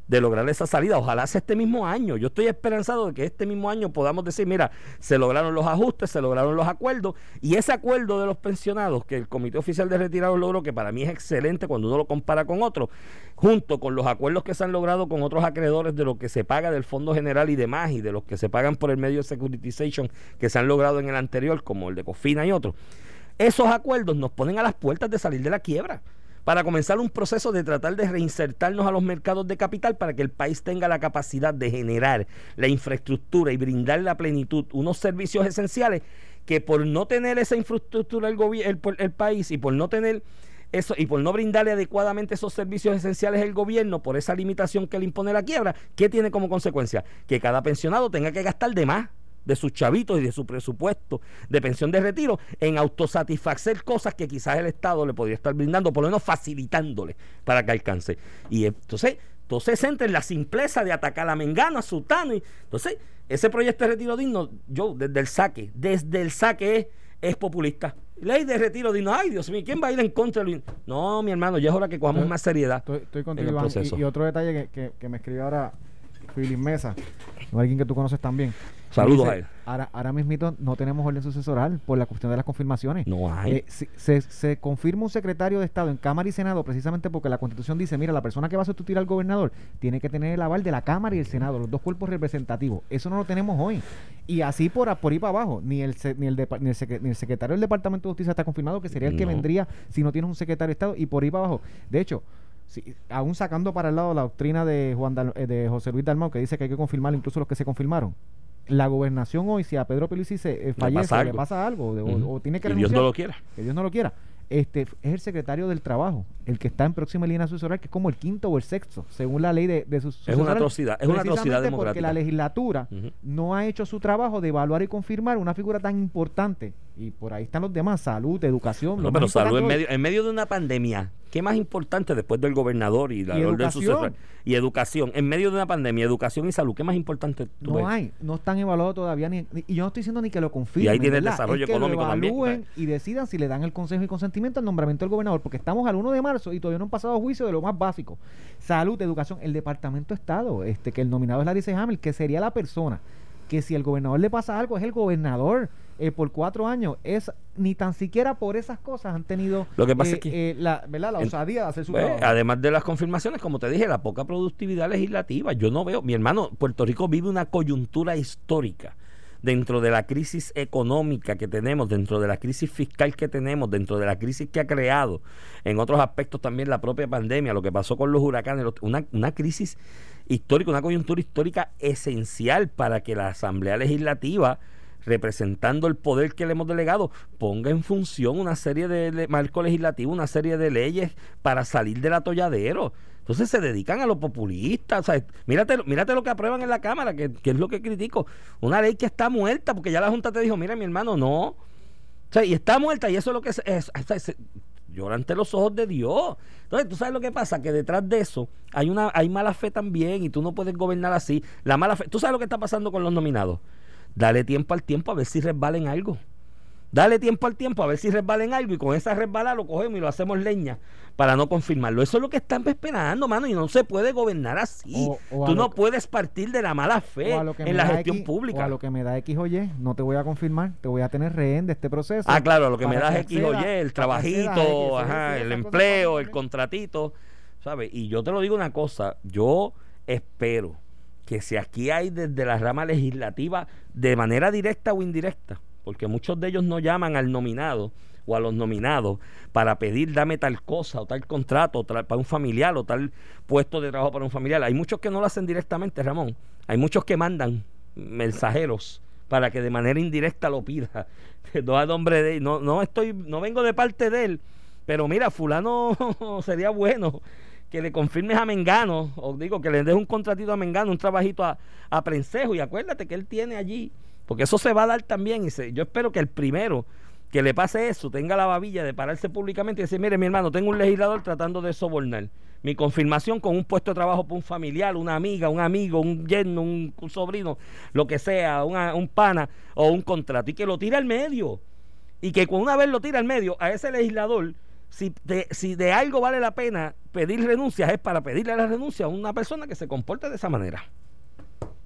de lograr esa salida. Ojalá sea este mismo año. Yo estoy esperanzado de que este mismo año podamos decir, mira, se lograron los ajustes, se lograron los acuerdos y ese acuerdo de los pensionados que el Comité Oficial de Retirados logró, que para mí es excelente cuando uno lo compara con otros, junto con los acuerdos que se han logrado con otros acreedores de lo que se paga del Fondo General y demás y de los que se pagan por el medio de securitization que se han logrado en el anterior, como el de Cofina y otros. Esos acuerdos nos ponen a las puertas de salir de la quiebra. Para comenzar un proceso de tratar de reinsertarnos a los mercados de capital para que el país tenga la capacidad de generar la infraestructura y brindar la plenitud, unos servicios esenciales que por no tener esa infraestructura el, el país y por no tener eso y por no brindarle adecuadamente esos servicios esenciales el gobierno por esa limitación que le impone la quiebra, ¿qué tiene como consecuencia? Que cada pensionado tenga que gastar de más de sus chavitos y de su presupuesto de pensión de retiro en autosatisfacer cosas que quizás el Estado le podría estar brindando, por lo menos facilitándole para que alcance. Y entonces, entonces entra en la simpleza de atacar a Mengano, a Sutano. Y, entonces, ese proyecto de retiro digno, yo desde el saque, desde el saque es, es populista. Ley de retiro digno, ay Dios mío, ¿quién va a ir en contra de No, mi hermano, ya es hora que cojamos Estoy- más seriedad. Estoy, estoy contigo, en el proceso. Y, y otro detalle que, que, que me escribe ahora Philip Mesa, alguien que tú conoces también. Saludos Dice, a él. Ahora, ahora mismito no tenemos orden sucesoral por la cuestión de las confirmaciones. No hay. Eh, si- se, se confirma un secretario de Estado en Cámara y Senado precisamente porque la Constitución dice, mira, la persona que va a sustituir al gobernador tiene que tener el aval de la Cámara y el Senado, los dos cuerpos representativos. Eso no lo tenemos hoy. Y así por, ahí para abajo, ni el, ni, el depa- ni, el secre- ni el secretario del Departamento de Justicia está confirmado, que sería el que No. vendría si no tienes un secretario de Estado, y por ahí para abajo. De hecho, si- aún sacando para el lado la doctrina de Juan Dal- eh, de José Luis Dalmau, que dice que hay que confirmar incluso los que se confirmaron. La gobernación hoy, si a Pedro Pelici se eh, fallece, pasa le algo. pasa algo, de- o- tiene que Y Dios renunciar, no lo quiera. que Dios no lo quiera. Este es el secretario del trabajo, el que está en próxima línea sucesoral, que es como el quinto o el sexto, según la ley de, de su Es una atrocidad, es una atrocidad precisamente Porque democrática. la legislatura no ha hecho su trabajo de evaluar y confirmar una figura tan importante. Y por ahí están los demás, salud, educación. No, lo pero salud en medio, en medio de una pandemia. ¿Qué más importante después del gobernador y la Y orden sucesoral? Y educación. En medio de una pandemia, educación y salud. ¿Qué más importante tú No ves? hay, no están evaluados todavía ni, y yo no estoy diciendo ni que lo confirmen. Y ahí tiene el desarrollo Es que lo económico también. evalúen y decidan si le dan el consejo y consentimiento al nombramiento del gobernador, porque estamos al 1 de marzo y todavía no han pasado juicio de lo más básico. Salud, educación, el Departamento de Estado, este que el nominado es Larry Hamel, que sería la persona que si al gobernador le pasa algo es el gobernador eh, por cuatro años. Es ni tan siquiera por esas cosas han tenido Lo que pasa eh, es que- eh, la, ¿verdad? la En- osadía de hacer su Pues, además de las confirmaciones, como te dije, la poca productividad legislativa. Yo no veo, mi hermano, Puerto Rico vive una coyuntura histórica dentro de la crisis económica que tenemos, dentro de la crisis fiscal que tenemos, dentro de la crisis que ha creado, en otros aspectos también la propia pandemia, lo que pasó con los huracanes, una, una crisis histórica, una coyuntura histórica esencial para que la Asamblea Legislativa representando el poder que le hemos delegado, ponga en función una serie de le- marco legislativo, una serie de leyes para salir del atolladero. Entonces se dedican a lo populista. O sea, mírate, mírate lo que aprueban en la Cámara, que, es lo que critico. Una ley que está muerta, porque ya la Junta te dijo, mira mi hermano, no. O sea, y está muerta, y eso es lo que es- es- llora ante los ojos de Dios. Entonces, tú sabes lo que pasa, que detrás de eso hay una, hay mala fe también, y tú no puedes gobernar así. La mala fe, tú sabes lo que está pasando con los nominados. Dale tiempo al tiempo a ver si resbalen algo. Dale tiempo al tiempo a ver si resbalen algo y con esa resbalada lo cogemos y lo hacemos leña para no confirmarlo. Eso es lo que están esperando, mano, y no se puede gobernar así. O- o a Tú no que- puedes partir de la mala fe a en la gestión X- pública. O a lo que me da X o Y, no te voy a confirmar, te voy a tener rehén de este proceso. Ah, claro, lo que me das X o Y, el a trabajito, X, ajá, el empleo, el contratito, ¿sabes? Y yo te lo digo una cosa, yo espero que si aquí hay desde la rama legislativa, de manera directa o indirecta, porque muchos de ellos no llaman al nominado o a los nominados para pedir dame tal cosa o tal contrato o tal- para un familiar o tal puesto de trabajo para un familiar. Hay muchos que no lo hacen directamente, Ramón. Hay muchos que mandan mensajeros para que de manera indirecta lo pida. No a nombre de no no estoy no vengo de parte de él, pero mira, fulano sería bueno que le confirmes a Mengano, o digo que le des un contratito a Mengano, un trabajito a, a Prensejo, y acuérdate que él tiene allí, porque eso se va a dar también, y se- yo espero que el primero que le pase eso tenga la babilla de pararse públicamente y decir, mire mi hermano, tengo un legislador tratando de sobornar. Mi confirmación con un puesto de trabajo para un familiar, una amiga, un amigo, un yerno, un, sobrino, lo que sea, un pana o un contrato, y que lo tire al medio. Y que con una vez lo tira al medio a ese legislador, si de, si de algo vale la pena pedir renuncias, es para pedirle la renuncia a una persona que se comporte de esa manera.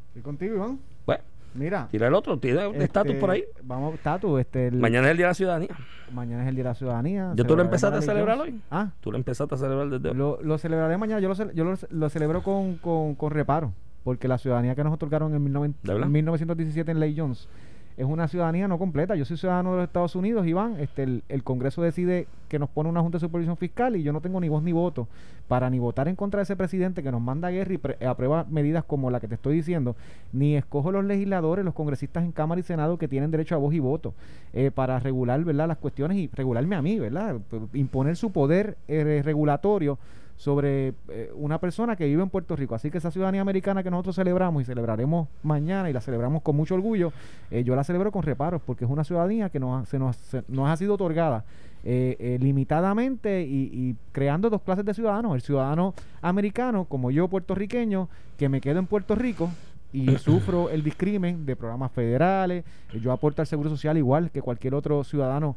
Estoy contigo, Iván. Bueno, Mira. tira el otro, tira un este, estatus por ahí. Vamos, estatus. Este, el- Mañana es el Día de la Ciudadanía. mañana es el Día de la Ciudadanía. ¿Ya tú lo empezaste a celebrar hoy? Ah, Tú lo empezaste a celebrar desde hoy. lo, lo celebraré mañana. Yo lo, yo lo, lo celebro con, con, con reparo. Porque la ciudadanía que nos otorgaron en, 19 ¿De verdad? en 1917 en Ley Jones es una ciudadanía no completa. Yo soy ciudadano de los Estados Unidos, Iván. Este, el, Congreso decide que nos pone una Junta de Supervisión Fiscal y yo no tengo ni voz ni voto para ni votar en contra de ese presidente que nos manda guerra y pre- aprueba medidas como la que te estoy diciendo, ni escojo los legisladores, los congresistas en Cámara y Senado que tienen derecho a voz y voto eh, para regular ¿verdad? las cuestiones y regularme a mí, ¿verdad? Imponer su poder eh, regulatorio sobre eh, una persona que vive en Puerto Rico. Así que esa ciudadanía americana que nosotros celebramos y celebraremos mañana y la celebramos con mucho orgullo, eh, yo la celebro con reparos porque es una ciudadanía que nos, ha- se nos, se- nos ha sido otorgada eh, eh, limitadamente y, y creando dos clases de ciudadanos. El ciudadano americano, como yo puertorriqueño, que me quedo en Puerto Rico y sufro el discrimen de programas federales, yo aporto al Seguro Social igual que cualquier otro ciudadano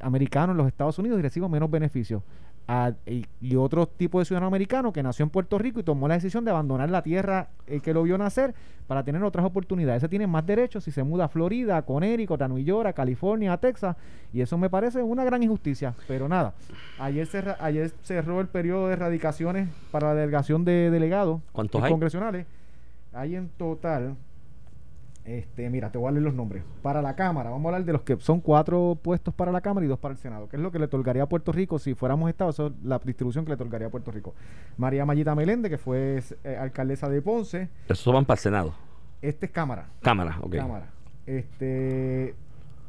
americano en los Estados Unidos y recibo menos beneficios. A- y, y otro tipo de ciudadano americano que nació en Puerto Rico y tomó la decisión de abandonar la tierra eh, que lo vio nacer para tener otras oportunidades. Ese tiene más derechos si se muda a Florida, a Connecticut, a New York, a California, a Texas. Y eso me parece una gran injusticia. Pero nada, ayer, cerra- ayer cerró el periodo de erradicaciones para la delegación de delegados ¿Cuántos hay? congresionales. Hay en total, este, mira, te voy a leer los nombres. Para la Cámara, vamos a hablar de los que son cuatro puestos para la Cámara y dos para el Senado, que es lo que le otorgaría a Puerto Rico si fuéramos Estado, eso es la distribución que le otorgaría a Puerto Rico. María Mayita Meléndez, que fue eh, alcaldesa de Ponce. Eso van para el Senado. Este es Cámara. Cámara, ok. Cámara. Este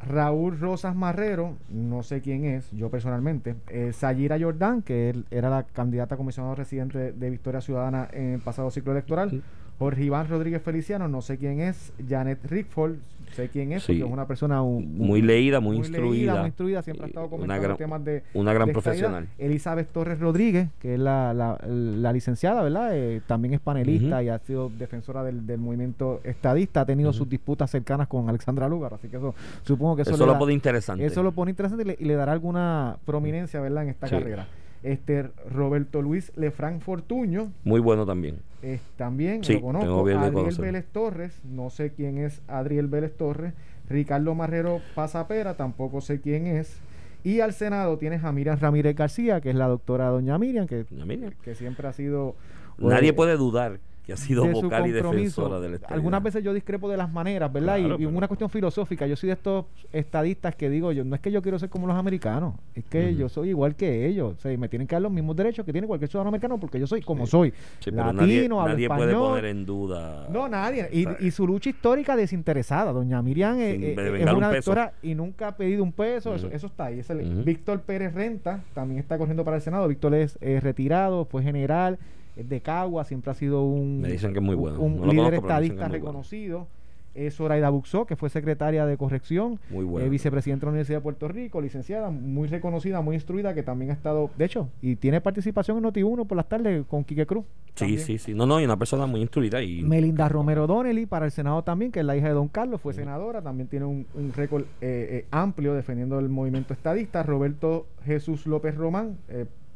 Raúl Rosas Marrero, no sé quién es, yo personalmente. Eh, Sayira Jordán, que él era la candidata a comisionado residente de Victoria Ciudadana en el pasado ciclo electoral. Jorge Iván Rodríguez Feliciano, no sé quién es. Janet Rickford, sé quién es, Sí. porque es una persona un- Muy leída, muy, leída, instruida. muy instruida, siempre ha estado una comentando gran- temas de, una gran de profesional. Elizabeth Torres Rodríguez, que es la, la, la licenciada, ¿verdad? Eh, también es panelista y ha sido defensora del, del movimiento estadista, ha tenido sus disputas cercanas con Alexandra Lugar, así que eso supongo que eso, Eso, le lo da- pone interesante. eso lo pone interesante y le, y le dará alguna prominencia, ¿verdad? En esta Sí. carrera. Este Roberto Luis Lefranc Fortuño, Muy bueno también. eh, también Sí, lo tengo conozco. Adriel. Vélez Torres, no sé quién es Adriel Vélez Torres. Ricardo Marrero Pasapera, tampoco sé quién es. Y al Senado tienes a Miriam Ramírez García, que es la doctora doña Miriam, que, Doña Miriam. que siempre ha sido... Nadie eh, puede dudar que ha sido vocal y defensora del Estado. Algunas veces yo discrepo de las maneras, ¿verdad? Claro, y, y una cuestión filosófica. Yo soy de estos estadistas que digo, yo no es que yo quiero ser como los americanos, es que yo soy igual que ellos. O sea, me tienen que dar los mismos derechos que tiene cualquier ciudadano americano porque yo soy como soy. Sí, Latino, nadie, puede poner en duda. No, nadie. Y, y su lucha histórica desinteresada. Doña Miriam eh, eh, es devengar una un doctora y nunca ha pedido un peso. Eso, eso está ahí. Es el-. Víctor Pérez Renta también está corriendo para el Senado. Víctor es eh, retirado, fue general, es de Cagua, siempre ha sido un, Me dicen que es muy bueno. un No líder conozco, estadista es muy bueno. reconocido. Es Zoraida Buxó, que fue secretaria de corrección, Muy bueno. eh, vicepresidenta de la Universidad de Puerto Rico, licenciada, muy reconocida, muy instruida, que también ha estado, de hecho, y tiene participación en Noti1 por las tardes con Quique Cruz. Sí, también. sí, sí. No, no, y una persona muy instruida y Melinda Romero Donnelly para el Senado también, que es la hija de Don Carlos, fue senadora, también tiene un, un récord eh, eh, amplio defendiendo el movimiento estadista. Roberto Jesús López Román,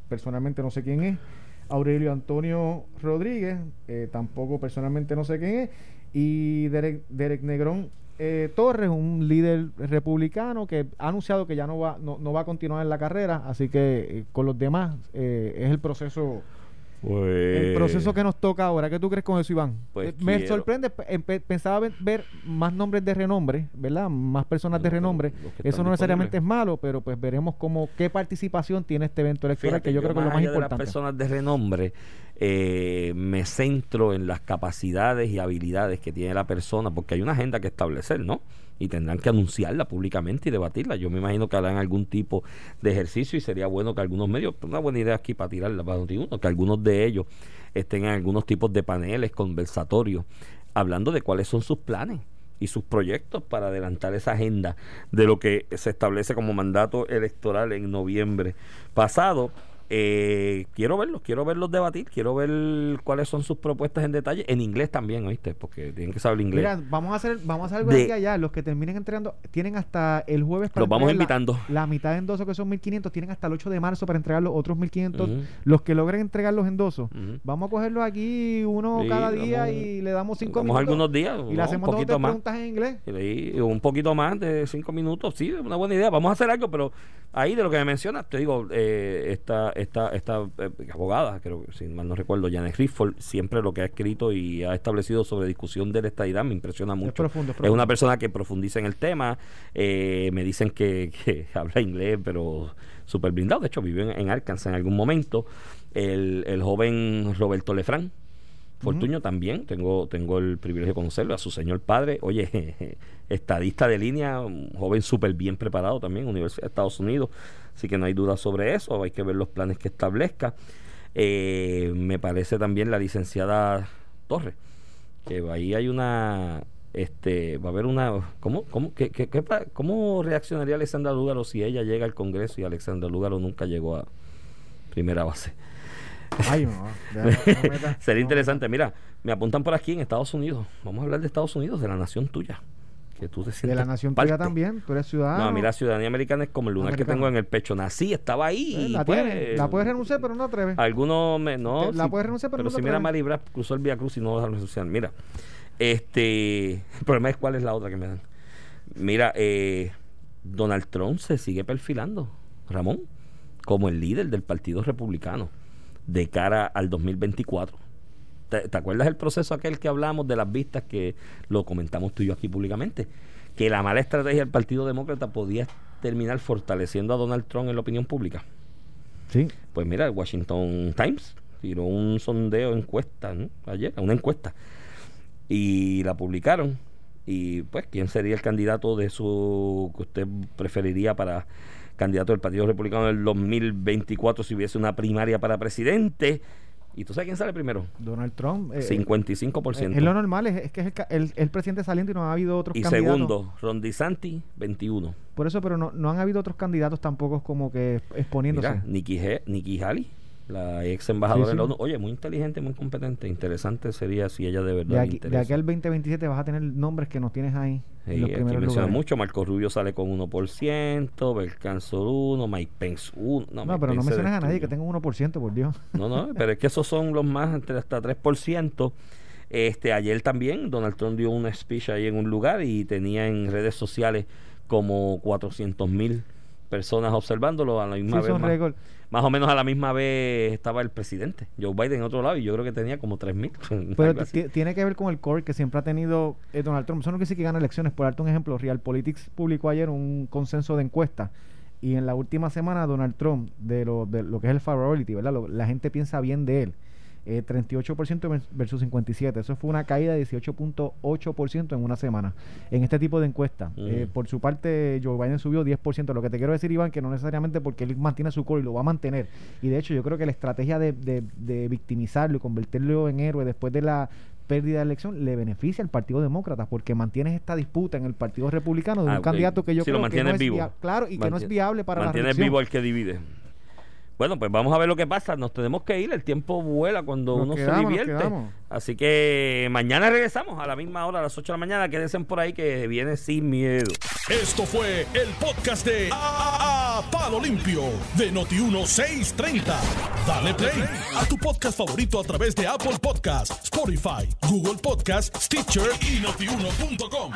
personalmente no sé quién es. Aurelio Antonio Rodríguez, eh, tampoco personalmente no sé quién es. Y Derek, Derek Negrón eh, Torres, un líder republicano que ha anunciado que ya no va, no, no va a continuar en la carrera, así que eh, con los demás eh, es el proceso el proceso que nos toca ahora, ¿qué tú crees con eso, Iván? Pues Eh, me sorprende, empe- pensaba ver, más nombres de renombre, ¿verdad? Más personas de renombre. Eso no necesariamente es malo, pero pues veremos cómo qué participación tiene este evento electoral, Fíjate, que yo, creo que es lo más importante. las personas de renombre, eh, me centro en las capacidades y habilidades que tiene la persona, porque hay una agenda que establecer, ¿no? Y tendrán que anunciarla públicamente y debatirla. Yo me imagino que harán algún tipo de ejercicio y sería bueno que algunos medios, una buena idea aquí para tirarla para uno, que algunos de ellos estén en algunos tipos de paneles, conversatorios, hablando de cuáles son sus planes y sus proyectos para adelantar esa agenda de lo que se establece como mandato electoral en noviembre pasado. Eh, quiero verlos, quiero verlos debatir, quiero ver cuáles son sus propuestas en detalle, en inglés también, ¿oíste? Porque tienen que saber inglés. Mira, vamos a hacer, vamos a hacer algo De- aquí allá. Los que terminen entregando, tienen hasta el jueves para Los vamos entregar la- invitando. La, mitad de endosos que son 1500, tienen hasta el 8 de marzo para entregar los otros 1500. Ujú. Los que logren entregar los endosos, Ujú. vamos a cogerlos aquí uno Sí, cada día vamos- y le damos cinco Vamos minutos. algunos días, y le un hacemos o poquito más. preguntas en inglés. Y un poquito más de cinco minutos, sí, es una buena idea. Vamos a hacer algo, pero ahí de lo que me mencionas, te digo, eh, esta, esta, esta eh, abogada, creo que si mal no recuerdo, Janet Rifford, siempre lo que ha escrito y ha establecido sobre discusión de la estadidad me impresiona mucho. profundo, es una persona que profundiza en el tema. eh, me dicen que, que habla inglés, pero súper blindado. De hecho, vivió en, en Arkansas en algún momento. El, el joven Roberto Lefrán. Fortuño también, tengo, tengo el privilegio de conocerlo, a su señor padre, oye, estadista de línea, un joven súper bien preparado también, Universidad de Estados Unidos, así que no hay duda sobre eso, hay que ver los planes que establezca. Eh, me parece también la licenciada Torres, que ahí hay una, este, va a haber una, ¿cómo, cómo, qué- qué- qué pa- cómo reaccionaría Alexandra Lúgaro si ella llega al Congreso y Alexandra Lúgaro nunca llegó a primera base? Ay, no, ya, no meta- Sería no interesante. Mira, me apuntan por aquí en Estados Unidos. Vamos a hablar de Estados Unidos, de la nación tuya. Que tú te meta. sientes De la nación parte. tuya también, tú eres ciudadano. No, mira, ciudadanía americana es como el lunar que tengo en el pecho. Nací, estaba ahí. Y la pues, la puedes renunciar, pero no atreves. Algunos me, no. La puedes renunciar, pero no te si mira. Mari cruzó el Via Cruz y no dejaron renunciar. Mira, este. El problema es cuál es la otra que me dan. Mira, eh, Donald Trump se sigue perfilando, Ramón, como el líder del Partido Republicano de cara al 2024. ¿Te, te acuerdas el proceso aquel que hablamos de las vistas que lo comentamos tú y yo aquí públicamente? Que la mala estrategia del Partido Demócrata podía terminar fortaleciendo a Donald Trump en la opinión pública. Sí. Pues mira, el Washington Times tiró un sondeo encuesta ¿no? ayer, una encuesta, y la publicaron. Y pues, ¿quién sería el candidato de su que usted preferiría para candidato del Partido Republicano en el 2024 si hubiese una primaria para presidente? ¿Y tú sabes quién sale primero? Donald Trump. eh, 55%. eh, Es lo normal, es, es que es el, el- el presidente saliente y no ha habido otros y candidatos. segundo, Ron DeSantis, 21. Por eso, pero no, no han habido otros candidatos tampoco como que exponiéndose. Mira, Nikki, Nikki Haley, la ex embajadora Sí, de la. ONU. Oye, muy inteligente, muy competente. Interesante sería si ella de verdad de, le aquí, de aquí al 2027 vas a tener nombres que nos tienes ahí. Sí, en los primeros lugares. mucho. Marco Rubio sale con 1%, Belcansor 1, Mike Pence 1. No, No, pero no Pence menciones a nadie que tenga un 1%, por Dios. No, no, pero es que esos son los más, entre hasta 3%. Este, ayer también Donald Trump dio un speech ahí en un lugar y tenía en redes sociales como 400 mil personas observándolo a la misma Sí, vez. Más. Más o menos a la misma vez estaba el presidente, Joe Biden en otro lado, y yo creo que tenía como 3 mil. Pero tiene que ver con el core que siempre ha tenido eh, Donald Trump. Eso no quiere decir que gane elecciones. Por darte un ejemplo, Realpolitics publicó ayer un consenso de encuesta. Y en la última semana, Donald Trump, de lo, de lo que es el favorability, ¿verdad? Lo- la gente piensa bien de él. Eh, 38% vers- versus 57%. Eso fue una caída de 18.8% en una semana. En este tipo de encuesta. Mm. Eh, por su parte, Joe Biden subió 10%. Lo que te quiero decir, Iván, que no necesariamente porque él mantiene su core y lo va a mantener. Y de hecho, yo creo que la estrategia de, de- de victimizarlo y convertirlo en héroe después de la pérdida de la elección le beneficia al Partido Demócrata porque mantienes esta disputa en el Partido Republicano de Ah, un ok. candidato que yo lo creo que no mantienes es vivo. via- claro y que no es viable para la Mantienes reelección. vivo al que divide. Bueno, pues vamos a ver lo que pasa. Nos tenemos que ir. El tiempo vuela cuando Nos uno quedamos, se divierte. Así que mañana regresamos a la misma hora, a las 8 de la mañana. Quédense por ahí que viene sin miedo. Esto fue el podcast de A, A- Palo Limpio de Noti1630. Dale play a tu podcast favorito a través de Apple Podcasts, Spotify, Google Podcasts, Stitcher y notiuno.com.